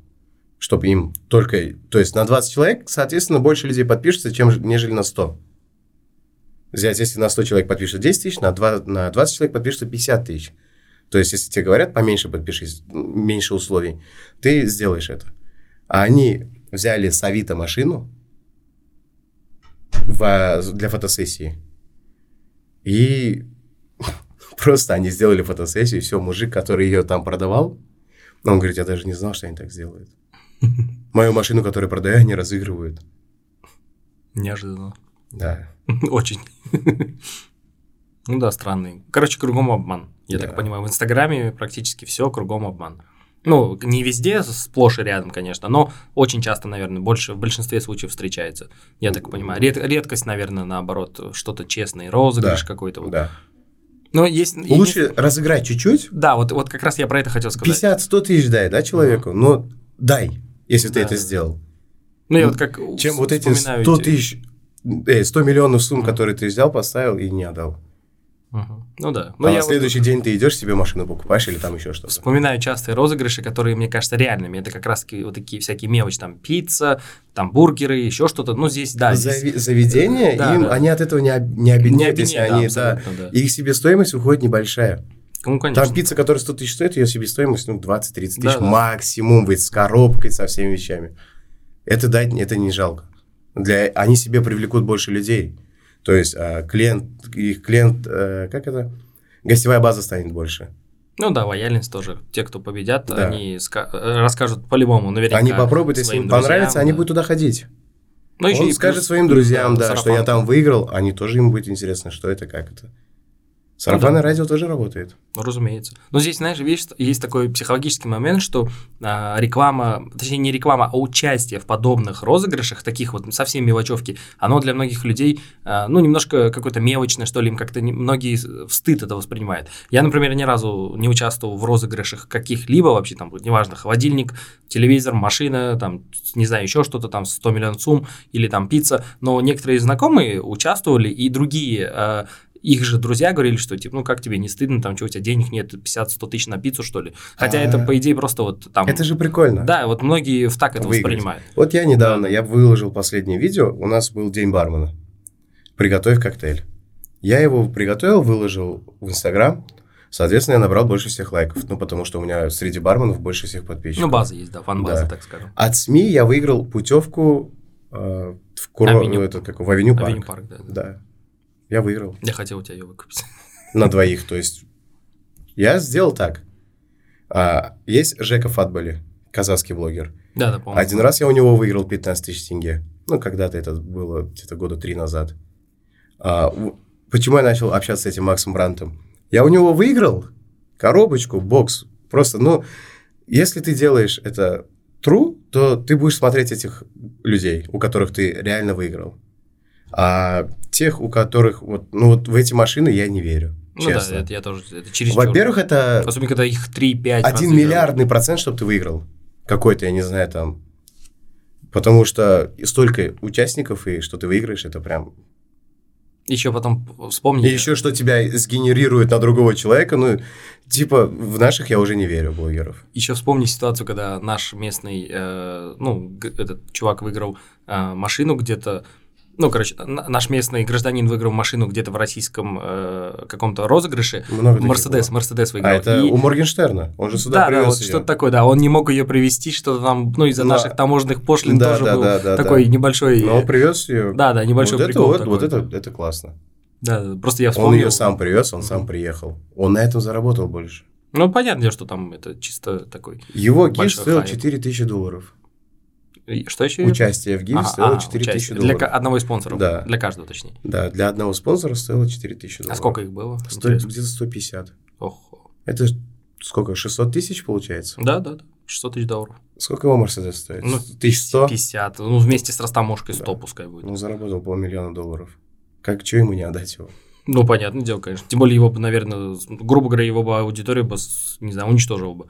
чтобы им только... То есть на 20 человек, соответственно, больше людей подпишется, чем, нежели на 100. Взять, если на 100 человек подпишется 10 тысяч, на, 2, на 20 человек подпишется 50 тысяч. То есть, если тебе говорят, поменьше подпишись, меньше условий, ты сделаешь это. А они взяли с Авито машину в- для фотосессии. И просто они сделали фотосессию, все, мужик, который ее там продавал, он говорит, я даже не знал, что они так сделают. Мою машину, которую продаю, они разыгрывают. Неожиданно. Да. Очень. Ну да, странный. Короче, кругом обман. Я Да. так понимаю, в Инстаграме практически все кругом обман. Ну, не везде, сплошь и рядом, конечно, но очень часто, наверное, больше в большинстве случаев встречается. Я так понимаю. Ред- редкость, наверное, наоборот, что-то честное, розыгрыш Да. какой-то. вот. Да. Но есть... Лучше разыграть чуть-чуть, Да, вот, вот как раз я про это хотел сказать. 50-100 тысяч дай, да, человеку, но дай, если ты Да, это да, да. сделал. Ну, я вот как Чем вот эти вспоминаю 100 эти- тысяч, э, 100 миллионов сумм, Мгм. которые ты взял, поставил и не отдал. Ну да. Но а я на вот следующий день ты идешь себе машину покупаешь или там еще что-то. вспоминаю частые розыгрыши, которые мне кажутся реальными. Это как раз вот такие всякие мелочи, там пицца, там бургеры, еще что-то. Ну, здесь, да, здесь Зави- Заведения, Да, им, да. они от этого не, об- не не обеднеют, если объединяет, да, они, да, да. их себестоимость выходит небольшая. Ну, конечно. Там пицца, которая 100 тысяч стоит, ее себестоимость, ну, 20-30 тысяч Да, да. максимум, ведь с коробкой, со всеми вещами. Это дать, это не жалко. Для, они себе привлекут больше людей. То есть а, клиент, их клиент, э, как это? Гостевая база станет больше. Ну да, лояльность тоже. Те, кто победят, Да. они э, расскажут по-любому, наверняка. они попробуют, если им понравится, друзьям, они да. будут туда ходить. Ну, еще Он и скажет плюс- своим друзьям, да, да, что я там выиграл, они тоже им будет интересно, что это, как это. Сарафанное да. радио тоже работает. Ну, разумеется. Но здесь, знаешь, видишь, есть такой психологический момент, что а, реклама, точнее, не реклама, а участие в подобных розыгрышах, таких вот совсем мелочевки, оно для многих людей, а, ну, немножко какое-то мелочное, что ли, им как-то не- многие в стыд это воспринимают. Я, например, ни разу не участвовал в розыгрышах каких-либо вообще, там, неважно, холодильник, телевизор, машина, там, не знаю, еще что-то, там, 100 миллионов сумм или там пицца, но некоторые знакомые участвовали, и другие а, их же друзья говорили, что типа, ну как тебе не стыдно, там, что у тебя денег нет, 50-100 тысяч на пиццу, что ли? Хотя А. это, по идее, просто вот там... Это же прикольно. Да, вот многие в так это Выиграть. воспринимают. Вот я недавно, Да. я выложил последнее видео, у нас был день бармена. Приготовь коктейль. Я его приготовил, выложил в Инстаграм, соответственно, я набрал больше всех лайков, ну, потому что у меня среди барменов больше всех подписчиков. Ну, база есть, да, фан-база, Да. так скажем. От СМИ я выиграл путевку э, в, куро... Авеню. это, как, в Авеню Парк. Авеню парк, да. да. Да. Я выиграл. Я хотел у тебя ее выкупить. На двоих, то есть. Я сделал так. А, есть Жека Фатболи, казахский блогер. Да, да, помню. Один раз я у него выиграл 15 тысяч тенге. Ну, когда-то это было где-то года три назад. А, почему я начал общаться с этим Максом Брантом? Я у него выиграл коробочку, бокс. Просто, ну, если ты делаешь это true, то ты будешь смотреть этих людей, у которых ты реально выиграл. А тех, у которых вот, ну, вот в эти машины я не верю. Ну честно. да, это я тоже, это через Во-первых, это Особенно, когда их 3-5 один миллиардный процент, чтобы ты выиграл. Какой-то, я не знаю, там. Потому что столько участников, и что ты выиграешь, это прям... Еще потом вспомни. И еще что тебя сгенерирует на другого человека, ну, типа, в наших я уже не верю, блогеров. Еще вспомни ситуацию, когда наш местный, э, ну, этот чувак выиграл э, машину где-то, ну, короче, наш местный гражданин выиграл машину где-то в российском э, каком-то розыгрыше. Много Мерседес, было. Мерседес выиграл. А это И- у Моргенштерна, он же сюда да, да, привез вот её. что-то такое, да. Он не мог ее привезти, что-то там, ну, из-за Да. наших таможенных пошлин Да, тоже да, был да, да, такой да. небольшой. Но он привез ее. Да, да, небольшой вот прикол. Это, вот, такой. вот это, это классно. Да, да, просто я Он вспомнил. ее сам привез, он сам приехал. Он на этом заработал больше. Ну, понятно, что там это чисто такой. Его Большой стоил хайп. 4000 долларов. Что еще? Участие в гифе Ага, стоило а, 4000 участие. долларов. Для одного из спонсоров. Да. Для каждого, точнее. Да, для одного спонсора стоило 4000 долларов. А сколько их было? Сто- Интересно. где-то 150. Ох. Это сколько, 600 тысяч получается? Да, да, да. 600 тысяч долларов. Сколько его Мерседес стоит? Ну, 1100? 50. Ну, вместе с растаможкой 100 Да. пускай будет. Ну, заработал полмиллиона долларов. Как, что ему не отдать его? Ну, понятное дело, конечно. Тем более его бы, наверное, грубо говоря, его бы аудитория бы, не знаю, уничтожила бы.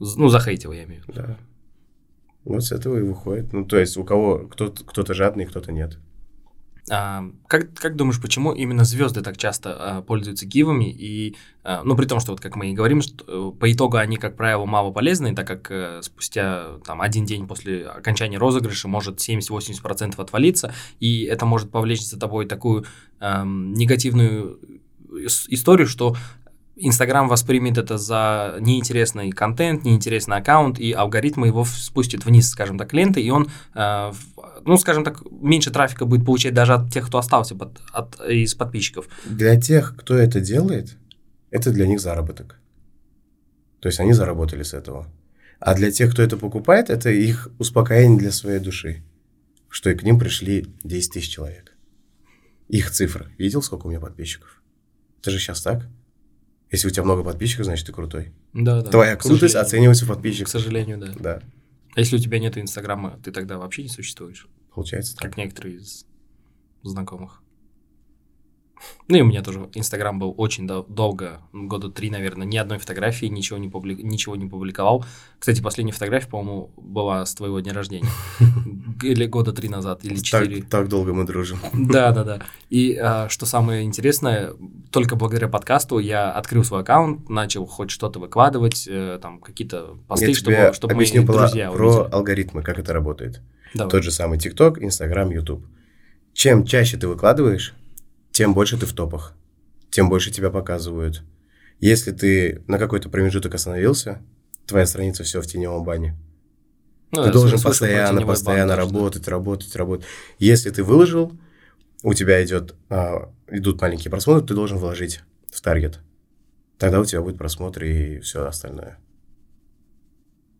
Ну, захейтила, я имею в виду. Да. Вот с этого и выходит. Ну, то есть у кого кто-то, кто-то жадный, кто-то нет. А, как, как думаешь, почему именно звезды так часто а, пользуются гивами? И, а, ну, при том, что, вот как мы и говорим, что, э, по итогу они, как правило, мало полезны, так как э, спустя там, один день после окончания розыгрыша может 70-80% отвалиться, и это может повлечь за тобой такую эм, негативную ис- историю, что Инстаграм воспримет это за неинтересный контент, неинтересный аккаунт, и алгоритмы его спустят вниз, скажем так, ленты, и он, э, ну, скажем так, меньше трафика будет получать даже от тех, кто остался под- от, из подписчиков. Для тех, кто это делает, это для них заработок. То есть они заработали с этого. А для тех, кто это покупает, это их успокоение для своей души. Что и к ним пришли 10 тысяч человек. Их цифра. Видел, сколько у меня подписчиков? Это же сейчас так. Если у тебя много подписчиков, значит ты крутой. Да, да. Твоя к крутость оценивается в К подписчиках. сожалению, да. Да, А если у тебя нет Инстаграма, ты тогда вообще не существуешь, получается так. как некоторые из знакомых. Ну и у меня тоже Инстаграм был очень дол- долго, года три, наверное, ни одной фотографии, ничего не, публи... ничего не публиковал. Кстати, последняя фотография, по-моему, была с твоего дня рождения. Или года три назад, или четыре. Так, так долго мы дружим. Да, да, да. И а, что самое интересное, только благодаря подкасту я открыл свой аккаунт, начал хоть что-то выкладывать, э, там какие-то посты, Я чтобы, чтобы мои друзья про увидели. алгоритмы, как это работает. Давай. Тот же самый TikTok, Instagram, YouTube. Чем чаще ты выкладываешь, тем больше ты в топах, тем больше тебя показывают. Если ты на какой-то промежуток остановился, твоя страница все в теневом бане. Ну, ты должен постоянно, теневой бан постоянно даже, да. работать, работать, работать. Если ты выложил, у тебя идет, а, идут маленькие просмотры, ты должен вложить в таргет. Тогда у тебя будет просмотр и все остальное.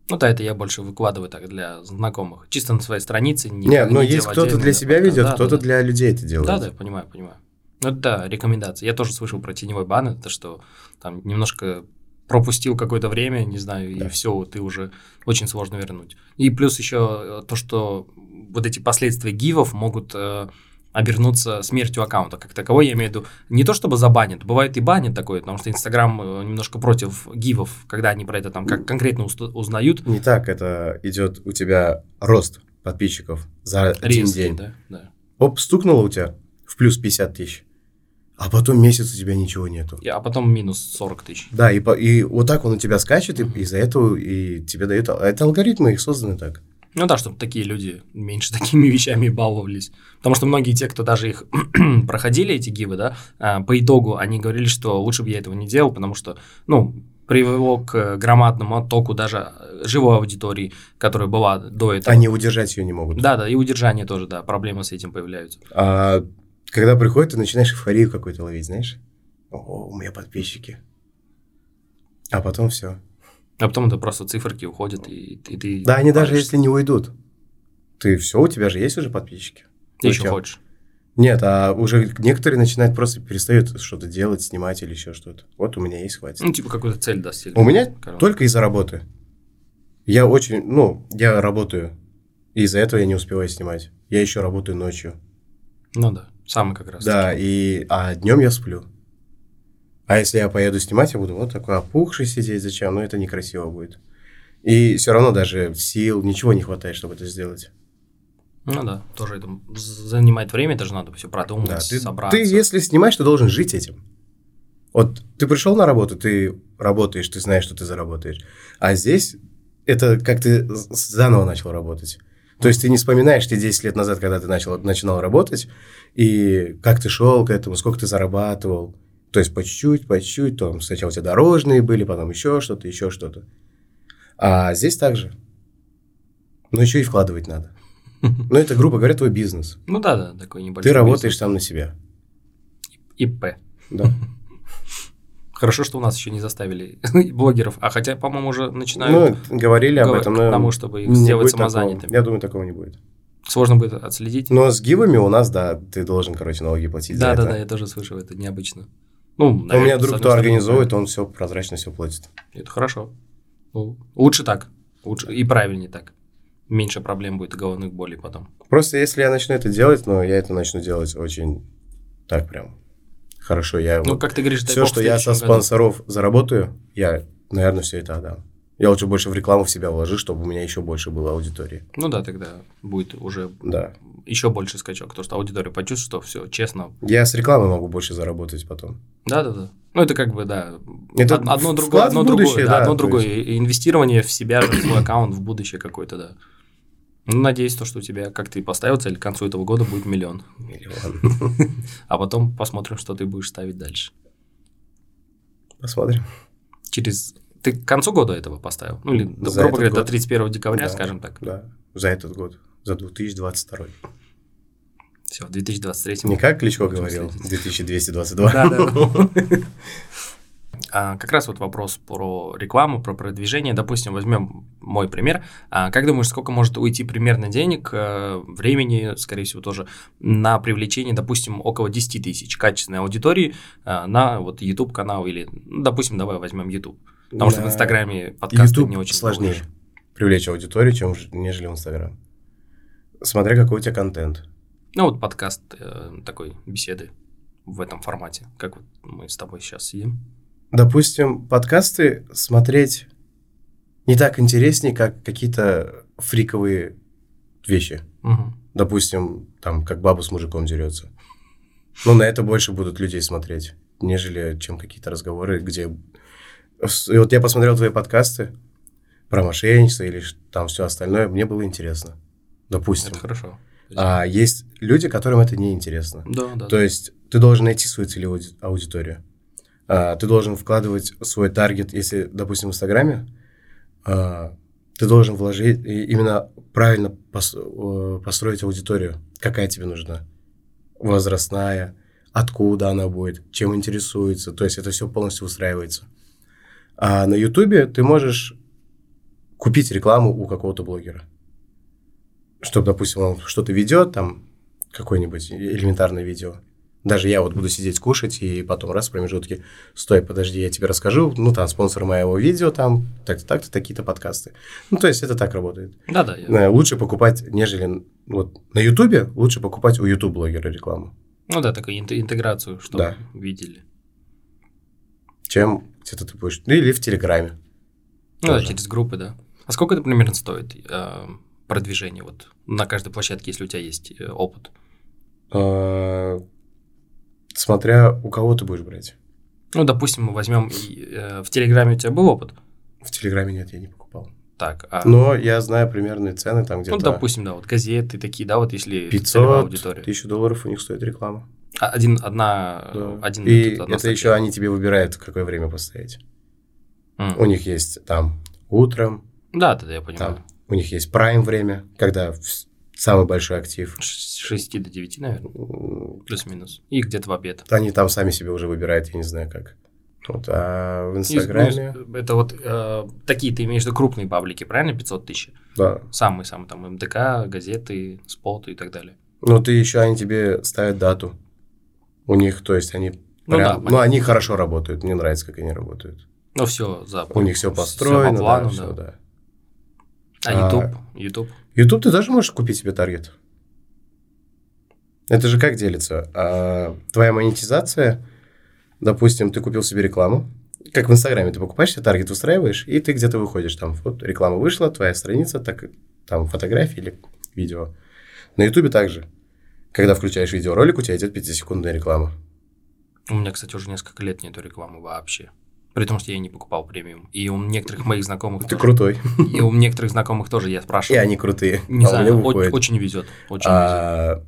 Ну да, это я больше выкладываю так для знакомых. Чисто на своей странице. Не, Нет, но не есть кто-то для себя ведет, Да, кто-то да. для людей это делает. Да, да, понимаю, понимаю. Ну это да, рекомендация. Я тоже слышал про теневой бан, это что там немножко пропустил какое-то время, не знаю, и Да. все, ты уже очень сложно вернуть. И плюс еще то, что вот эти последствия гивов могут э, обернуться смертью аккаунта как таковой, я имею в виду, не то чтобы забанят, бывает и банят такое, потому что Инстаграм э, немножко против гивов, когда они про это там как конкретно узнают, Не так, это идет у тебя рост подписчиков за один резкий, день. да, да. Оп, стукнуло у тебя в плюс 50 тысяч, а потом месяц у тебя ничего нету. И- А потом минус 40 тысяч. Да, и, и вот так он у тебя скачет, и Мгм. из-за этого и тебе дают... а Это алгоритмы, их созданы так. Ну да, чтобы такие люди меньше такими вещами баловались. Потому что многие те, кто даже их проходили, эти гивы, да, а, по итогу они говорили, что лучше бы я этого не делал, потому что, ну, привело к громадному оттоку даже живой аудитории, которая была до этого. Они удержать ее не могут. Да, да, и удержание тоже, да, проблемы с этим появляются. А когда приходит, ты начинаешь эйфорию какую-то ловить, знаешь? О, у меня подписчики. А потом все. А потом это просто циферки уходят, и, и ты... Да, они даже если не уйдут, ты все, у тебя же есть уже подписчики. Ты еще Зачем? хочешь. Нет, а уже некоторые начинают просто перестают что-то делать, снимать или еще что-то. Вот у меня есть, хватит. Ну, типа какую-то цель достигнуть. У меня Короче. только из-за работы. Я очень, ну, я работаю, и из-за этого я не успеваю снимать. Я еще работаю ночью. Ну да, самый как раз. Да, и, а днем я сплю. А если я поеду снимать, я буду вот такой опухший сидеть, зачем? Ну, это некрасиво будет. И все равно даже сил, ничего не хватает, чтобы это сделать. Ну да, тоже это занимает время, даже надо все продумать, Да, ты, собраться. ты, если снимаешь, ты должен жить этим. Вот ты пришел на работу, ты работаешь, ты знаешь, что ты заработаешь. А здесь это как ты заново начал работать. То есть ты не вспоминаешь те 10 лет назад, когда ты начал, начинал работать, и как ты шел к этому, сколько ты зарабатывал. То есть по чуть-чуть, по чуть-чуть, там сначала у тебя дорожные были, потом еще что-то, еще что-то. А здесь также. Но еще и вкладывать надо. Ну, это, грубо говоря, твой бизнес. Ну да, да, такой небольшой Ты работаешь бизнес. сам на себя. ИП. Да. Хорошо, что у нас еще не заставили блогеров, а хотя, по-моему, уже начинают Ну, говорили об этом, к но тому, чтобы их сделать такого. самозанятыми. Я думаю, такого не будет. Сложно будет отследить. Но с гивами у нас, да, ты должен, короче, налоги платить да, за да, это. да, я тоже слышал, это необычно. Ну, У меня наверное, друг, кто организовывает, он все прозрачно все платит. Это хорошо. Ну, лучше так. Лучше и правильнее так. Меньше проблем будет и головных болей потом. Просто если я начну это делать, но я это начну делать очень так прям хорошо. Я Ну, как ты говоришь, все, что я со следующем году. спонсоров заработаю, я, наверное, все это отдам. Я лучше больше в рекламу в себя вложу, чтобы у меня еще больше было аудитории. Ну да, тогда будет уже Да. еще больше скачок, потому что аудитория почувствует, что все честно. Я с рекламы могу больше заработать потом. Да, да, да. Ну, это как бы, да. Это од- одно другое, одно другое, да, да, одно другое. И Инвестирование в себя, в свой аккаунт, в будущее какое-то, да. Ну, надеюсь, то, что у тебя, как ты поставил цель, к концу этого года будет миллион. Миллион. А потом посмотрим, что ты будешь ставить дальше. Посмотрим. Через... Ты к концу года этого поставил? Ну, или, За грубо говоря, до год. 31 декабря, Да, скажем так. Да, за этот год, за 2022. Все, в 2023. Не как Кличко говорил, следить. 2222. Да, да. А, как раз вот вопрос про рекламу, про продвижение. Допустим, возьмем мой пример. А, как думаешь, сколько может уйти примерно денег, э, времени, скорее всего, тоже на привлечение, допустим, около 10 тысяч качественной аудитории э, на вот YouTube канал или, ну, допустим, давай возьмем YouTube. Потому что в На Инстаграме подкасты YouTube не очень сложнее выложишь. привлечь аудиторию, чем нежели в Инстаграм. Смотря какой у тебя контент. Ну вот подкаст э, такой беседы в этом формате, как вот мы с тобой сейчас сидим? Допустим, подкасты смотреть не так интереснее, как какие-то фриковые вещи. Угу. Допустим, там, как баба с мужиком дерется. Ну, на это больше будут людей смотреть, нежели чем какие-то разговоры, где... И вот я посмотрел твои подкасты про мошенничество или там все остальное, мне было интересно. Допустим. Это хорошо. А есть люди, которым это не интересно. Да, да. То есть ты должен найти свою целевую ауди- аудиторию. А, ты должен вкладывать свой таргет, если, допустим, в Инстаграме, а, ты должен вложить именно правильно пос- построить аудиторию, какая тебе нужна. Возрастная, откуда она будет, чем интересуется. То есть это все полностью устраивается. А на Ютубе ты можешь купить рекламу у какого-то блогера. Чтобы, допустим, он что-то ведет, там, какое-нибудь элементарное видео. Даже я вот буду сидеть кушать, и потом раз в промежутке, стой, подожди, я тебе расскажу, ну, там, спонсор моего видео, там, так-то, так-то, такие-то подкасты. Ну, то есть это так работает. Да, да. я- Э, Лучше покупать, нежели, вот, на Ютубе лучше покупать у Ютуб-блогера рекламу, Ну да, такую инт- интеграцию, чтобы Да. видели. чем где-то ты будешь, ну, или в Телеграме. Ну да, Тоже. через группы, да. А сколько это примерно стоит э, продвижение вот на каждой площадке, если у тебя есть э, опыт? Смотря у кого ты будешь брать. Ну, допустим, мы возьмем э, в Телеграме у тебя был опыт, В Телеграме нет, я не покупал. так, а, Но я знаю примерные цены, там ну, где-то допустим, да, вот газеты такие, да, вот если целевая 500 аудитория. тысяч долларов у них стоит реклама. А, Один, одна, Да. один И этот, одна это статья. еще они тебе выбирают, в какое время поставить. М. У них есть там утром, Да, да, я понимаю. там, у них есть прайм время, когда самый большой актив. С 6 до 9, наверное, плюс-минус. И где-то в обед. Они там сами себе уже выбирают, я не знаю как. Вот, а в Инстаграме, ну, это вот э, такие, ты имеешь в виду крупные паблики, правильно? 500 тысяч. да. Самые-самые там МДК, газеты, споты и так далее. Ну, ты еще, они тебе ставят дату. У них, то есть, они Ну прям- да, ну, понятно. они хорошо работают, мне нравится, как они работают. Ну, все за У них все построено, по плану, да, да. да. А А, YouTube? YouTube? YouTube ты тоже можешь купить себе таргет. Это же как делится? А, твоя монетизация, допустим, ты купил себе рекламу, как в Инстаграме, ты покупаешь себе таргет, устраиваешь, и ты где-то выходишь, там, вот реклама вышла, твоя страница, так, там, фотографии или видео. На Ютубе также. Когда включаешь видеоролик, у тебя идет 5-секундная реклама. У меня, кстати, уже несколько лет нету рекламы вообще. При том, что я не покупал премиум. И у некоторых моих знакомых Ты тоже. крутой. И у некоторых знакомых тоже я И спрашиваю. они крутые. Не а знаю, о- выходит. очень везет. Очень везет. А,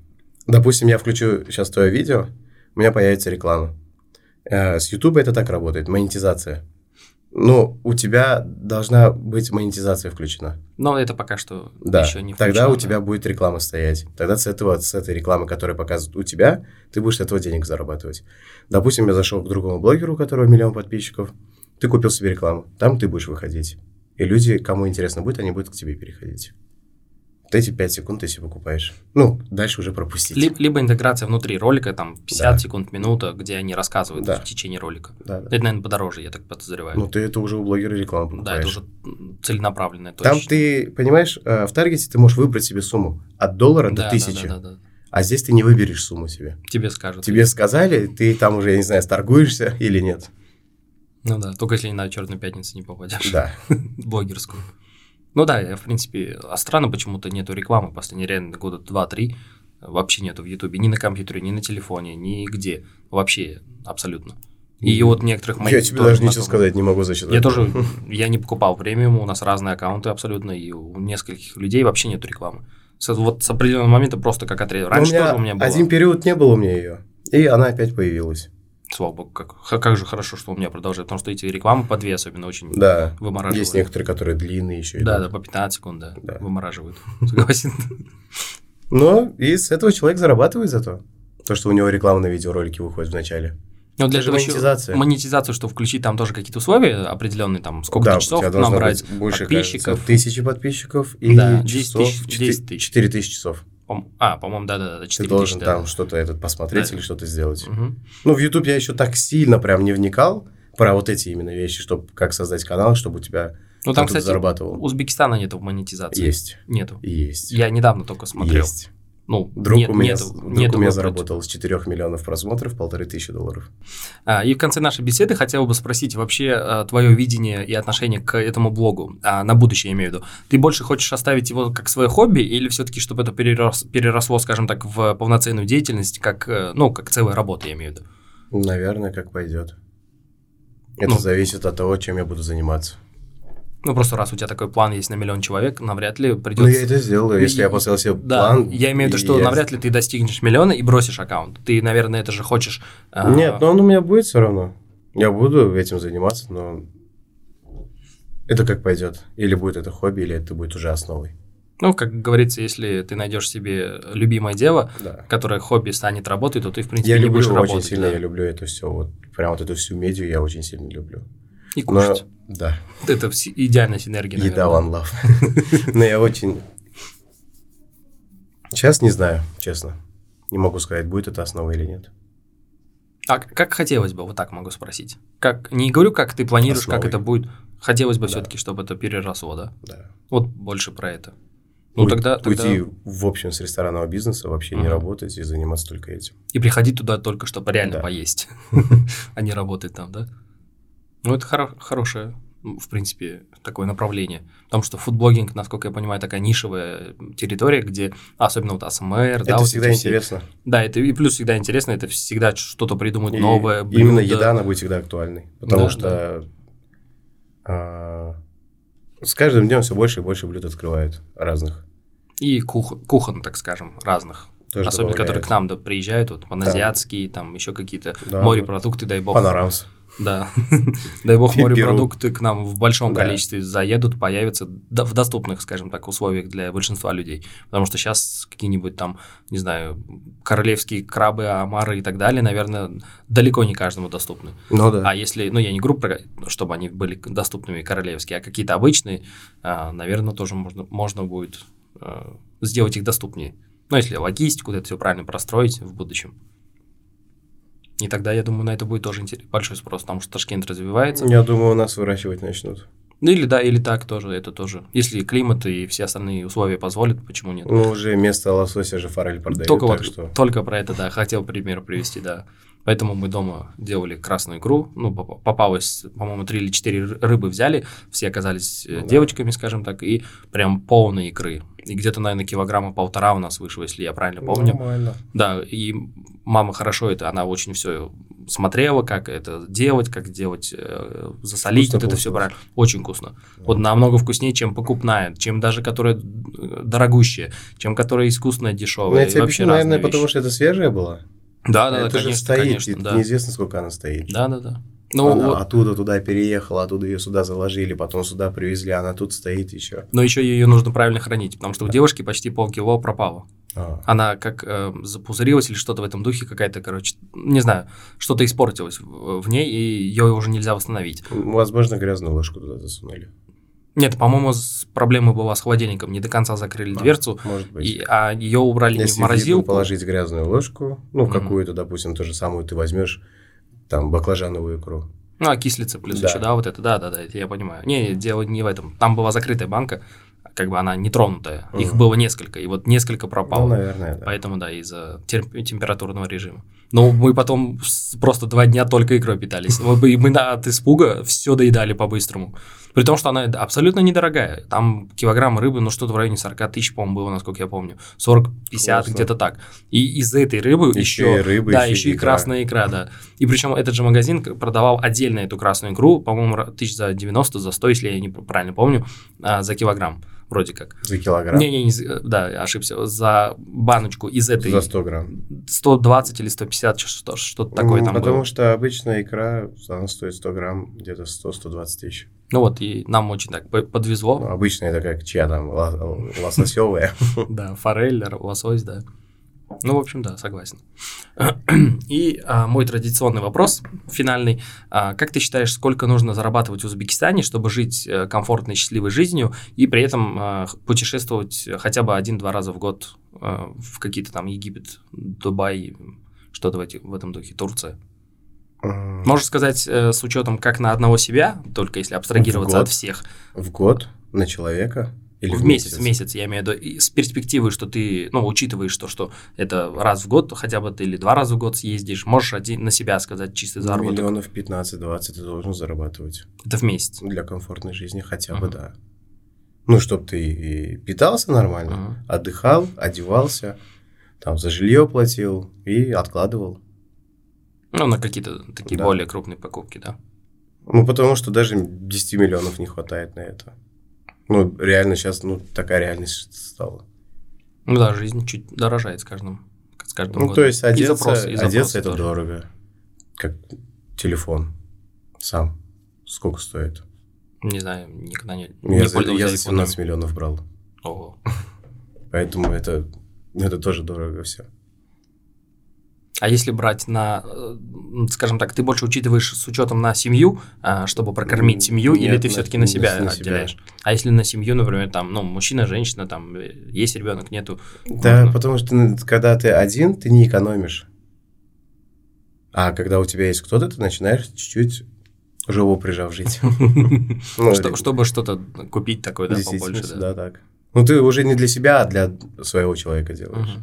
допустим, я включу сейчас твое видео, у меня появится реклама. Э, С YouTube это так работает, монетизация. Ну, у тебя должна быть монетизация включена. Но это пока что Да. еще не Тогда включено, у да. тебя будет реклама стоять. Тогда с этого, с этой рекламы, которая показывает у тебя, ты будешь с этого денег зарабатывать. Допустим, я зашел к другому блогеру, у которого миллион подписчиков. Ты купил себе рекламу. Там ты будешь выходить. И люди, кому интересно будет, они будут к тебе переходить. Эти 5 секунд ты себе покупаешь. Ну, дальше уже пропустить. Либо, либо интеграция внутри ролика, там 50 Да. секунд, минута, где они рассказывают Да. в течение ролика. Да, да. Это, наверное, подороже, я так подозреваю. Ну, ты это уже у блогера рекламу покупаешь. да, это уже м, целенаправленное. Там точно. ты, понимаешь, э, в таргете ты можешь выбрать себе сумму от доллара да, до да, тысячи. Да, да, да. А здесь ты не выберешь сумму себе. Тебе скажут. Тебе сказали, ты там уже, я не знаю, торгуешься или нет. Ну да, только если на Черную пятницу не попадешь. Да. Блогерскую. Ну да, я, в принципе, а странно почему-то нету рекламы последние реально года 2-3. Вообще нету в Ютубе, ни на компьютере, ни на телефоне, нигде. Вообще, абсолютно. И вот некоторых моих Я тебе даже ничего сказать не могу за счет Я тоже, я не покупал премиум, у нас разные аккаунты абсолютно, и у нескольких людей вообще нет рекламы. С- вот с определенного момента просто как отрезал. Ну, Раньше у меня тоже у меня было. один период не было у меня ее, и она опять появилась. Слава богу, как, как же хорошо, что у меня продолжает, потому что эти рекламы по две особенно очень Да. вымораживают. Есть некоторые, которые длинные еще. Да, идут. да, по 15 секунд, да, Да. вымораживают. Согласен. Но и с этого человек зарабатывает зато. То, что у него реклама на видеоролике выходит в начале. Но для этого еще монетизация. монетизацию, что включить там тоже какие-то условия определенные, там сколько да, часов у тебя нам должно брать, быть больше, подписчиков. кажется, тысячи подписчиков и Да, 10 часов, тысяч, 4, 10 тысяч. 4 тысячи часов. А, по-моему, да-да-да, 4 Ты должен тысячи, да. там что-то этот посмотреть Да. или что-то сделать. Мгм. Ну, в YouTube я еще так сильно прям не вникал про вот эти именно вещи, чтобы как создать канал, чтобы у тебя Ну, там, кстати, зарабатывал. Узбекистана нету монетизации. Есть. Нету. Есть. Я недавно только смотрел. Есть. Ну, Друг нет, у меня, нету, друг нету у меня заработал с 4 миллионов просмотров полторы тысячи долларов. А, И в конце нашей беседы хотел бы спросить вообще твое видение и отношение к этому блогу, а, на будущее я имею в виду. Ты больше хочешь оставить его как свое хобби или все-таки, чтобы это перерос- переросло, скажем так, в полноценную деятельность, как, э, ну, как целая работа, я имею в виду? Наверное, как пойдет. Это Ну. зависит от того, чем я буду заниматься. Ну, просто раз у тебя такой план есть на миллион человек, навряд ли Ну, придется... я это сделаю, если И- я поставил себе Да, план. я имею в виду, что я- навряд ли ты достигнешь миллиона и бросишь аккаунт. Ты, наверное, это же хочешь... а, Нет, но он у меня будет все равно. Я буду этим заниматься, но это как пойдет. Или будет это хобби, или это будет уже основой. Ну, как говорится, если ты найдешь себе любимое дело, Да. которое хобби станет работой, то ты, в принципе, Я не люблю будешь очень работать. сильно, да. я люблю это все. Вот прям вот эту всю медиа я очень сильно люблю. И Но, кушать. да, Это идеальная синергия, еда наверное. one love. Но я очень... Сейчас не знаю, честно. Не могу сказать, будет это основа или нет. А как хотелось бы, вот так могу спросить. Как, не говорю, как ты планируешь, как Основой. это будет. Хотелось бы Да. все-таки, чтобы это переросло, да? Да. Вот больше про это. Ну, Уй- тогда, тогда... Уйти, в общем, с ресторанного бизнеса, вообще не Мгм. работать и заниматься только этим. И приходить туда только, чтобы реально Да. поесть, а не работать там, да? Ну, это хоро- хорошее, в принципе, такое направление. Потому что фудблогинг, насколько я понимаю, такая нишевая территория, где особенно вот АСМР, да, это вот всегда все- интересно. Да, это и плюс всегда интересно, это всегда что-то придумать И новое. Именно блюдо. еда, она будет всегда актуальной. Потому Да, что а, с каждым днем все больше и больше блюд открывают разных. И кух- кухон, так скажем, разных. Тоже Особенно, которые добавляют. к нам да, приезжают, вот паназиатские, там еще какие-то Да, морепродукты, дай бог. Панорамс. Да. Дай бог морепродукты к нам в большом Да. количестве заедут, появятся в доступных, скажем так, условиях для большинства людей. Потому что сейчас какие-нибудь там, не знаю, королевские крабы, омары и так далее, наверное, далеко не каждому доступны. Ну да. А если, ну, я не группа, чтобы они были доступными королевские, а какие-то обычные, а, наверное, тоже можно, можно будет а, сделать их доступнее. Ну, если логистику, это все правильно простроить в будущем. И тогда, я думаю, на это будет тоже большой спрос, потому что Ташкент развивается. Я думаю, у нас выращивать начнут. Ну, или да, или так тоже, это тоже. Если климат и все остальные условия позволят, почему нет? Ну, уже вместо лосося же форель продают. Только вот, что... только про это, да, хотел пример привести, да. Поэтому мы дома делали красную икру, ну, поп- попалось, по-моему, три или четыре ры- рыбы взяли, все оказались э, Ну да. девочками, скажем так, и прям полные икры. И где-то, наверное, килограмма полтора у нас вышло, если я правильно помню. Нормально. Да, и мама хорошо это, она очень все смотрела, как это делать, как делать, э, засолить, Вкусно вот это все правильно. Очень вкусно. Вот намного вкуснее, чем покупная, чем даже которая э, дорогущая, чем которая искусственная, Ну, дешевая. я тебе объясню, наверное, вещи. потому что это свежая была. Да, да, да, это же конечно, стоит, конечно, да. неизвестно, сколько она стоит. Да, да, да. Ну, она вот, оттуда туда переехала, оттуда ее сюда заложили, потом сюда привезли, она тут стоит еще. но еще ее нужно правильно хранить, потому что у девушки почти полкило пропало. А, Она как э, запузырилась или что-то в этом духе, какая-то, короче, не знаю, что-то испортилось в, в ней, и ее уже нельзя восстановить. Возможно, грязную ложку туда засунули. Нет, по-моему, проблема была с холодильником, не до конца закрыли А, дверцу, Может быть. и, а ее убрали не в Если в еду морозилку. положить грязную ложку, ну, Мгм. какую-то, допустим, ту же самую ты возьмешь, там, баклажановую икру. Ну, окислится плюс Да. еще, да, вот это, да, да, да, это я понимаю. Не, дело не в этом. Там была закрытая банка, как бы она нетронутая. Их Мгм. было несколько, и вот несколько пропало. Ну, наверное, да. Поэтому, да, из-за тер- температурного режима. Но мы потом просто два дня только икрой питались. Мы от испуга все доедали по-быстрому. При том, что она абсолютно недорогая. Там килограмм рыбы, ну что-то в районе 40 тысяч, по-моему, было, насколько я помню. 40-50, Классно. где-то так. И из этой рыбы Еще еще... и рыба, да, еще и и красная икра, да. И причем этот же магазин продавал отдельно эту красную икру, по-моему, тысяч за 90, за 100, если я не правильно помню, а, за килограмм, вроде как. За килограмм. Не-не, не за- да, ошибся, за баночку из этой За 100 грамм. 120 или 150, что- что-то такое М, там Потому было. что обычная икра, она стоит 100 грамм, где-то 100-120 тысяч. Ну вот, и нам очень так по- Ну, подвезло. обычная это как чья там, ло- лососевая. Да, форель, лосось, да. Ну, в общем, да, согласен. И а, мой традиционный вопрос, финальный. А, как ты считаешь, сколько нужно зарабатывать в Узбекистане, чтобы жить э, комфортной, счастливой жизнью и при этом а, путешествовать хотя бы один-два раза в год а, в какие-то там Египет, Дубай, что-то в, эти- в этом духе, Турция? М, Можешь сказать, э, с учетом как на одного себя, только если абстрагироваться год? от всех. В год на человека Или в месяц, в месяц, я имею в виду, и с перспективой, что ты, ну, учитываешь то, что это раз в год хотя бы ты или два раза в год съездишь, можешь один на себя сказать чистый заработок. Миллионов 15-20 ты должен зарабатывать. Это в месяц? Для комфортной жизни хотя бы, да. Ну, чтобы ты и питался нормально, Мгм. отдыхал, одевался, там за жилье платил и откладывал. Ну, на какие-то такие Да. более крупные покупки, да. Ну, потому что даже 10 миллионов не хватает на это. Ну, реально сейчас, ну, такая реальность стала. Ну да, жизнь чуть дорожает с каждым, с каждым Ну, годом. то есть И одеться, запросы, и одеться запросы это тоже. дорого. Как телефон сам. Сколько стоит? Не знаю, никогда не, Я, не за, я за айфоном. 17 миллионов брал. Ого. Поэтому это, это тоже дорого все. А если брать на, э, скажем так, ты больше учитываешь с учетом на семью, а, чтобы прокормить семью, или нет, ты на- все-таки на себя на себя. отделяешь? А если на семью, например, там, ну, мужчина, женщина, там, э, есть ребенок, нету. Да, потому что когда ты один, ты не экономишь. А когда у тебя есть кто-то, ты начинаешь чуть-чуть жопу прижав жить. Ну, Чтобы что-то купить такое, да, побольше, да. да, так. Ну, ты уже не для себя, а для своего человека делаешь.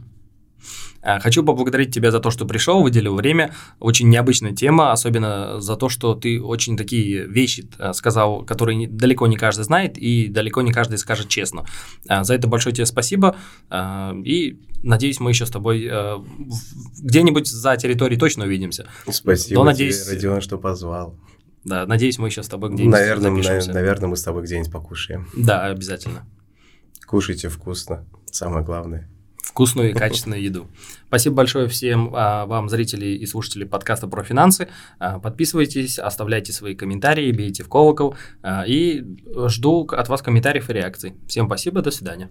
А, Хочу поблагодарить тебя за то, что пришел, выделил время. Очень необычная тема, особенно за то, что ты очень такие вещи а, сказал, которые далеко не каждый знает и далеко не каждый скажет честно. А, За это большое тебе спасибо. И надеюсь, мы еще с тобой где-нибудь за территорией точно увидимся. Спасибо Но, тебе, надеюсь- Родион, что позвал. Да, надеюсь, мы еще с тобой где-нибудь Наверное, запишемся. наверное, мы с тобой где-нибудь покушаем. Да, обязательно. Кушайте вкусно, самое главное. Вкусную и качественную еду. Спасибо большое всем а, вам, зрители и слушатели подкаста про финансы. А, подписывайтесь, оставляйте свои комментарии, бейте в колокол. а, и жду от вас комментариев и реакций. Всем спасибо, до свидания.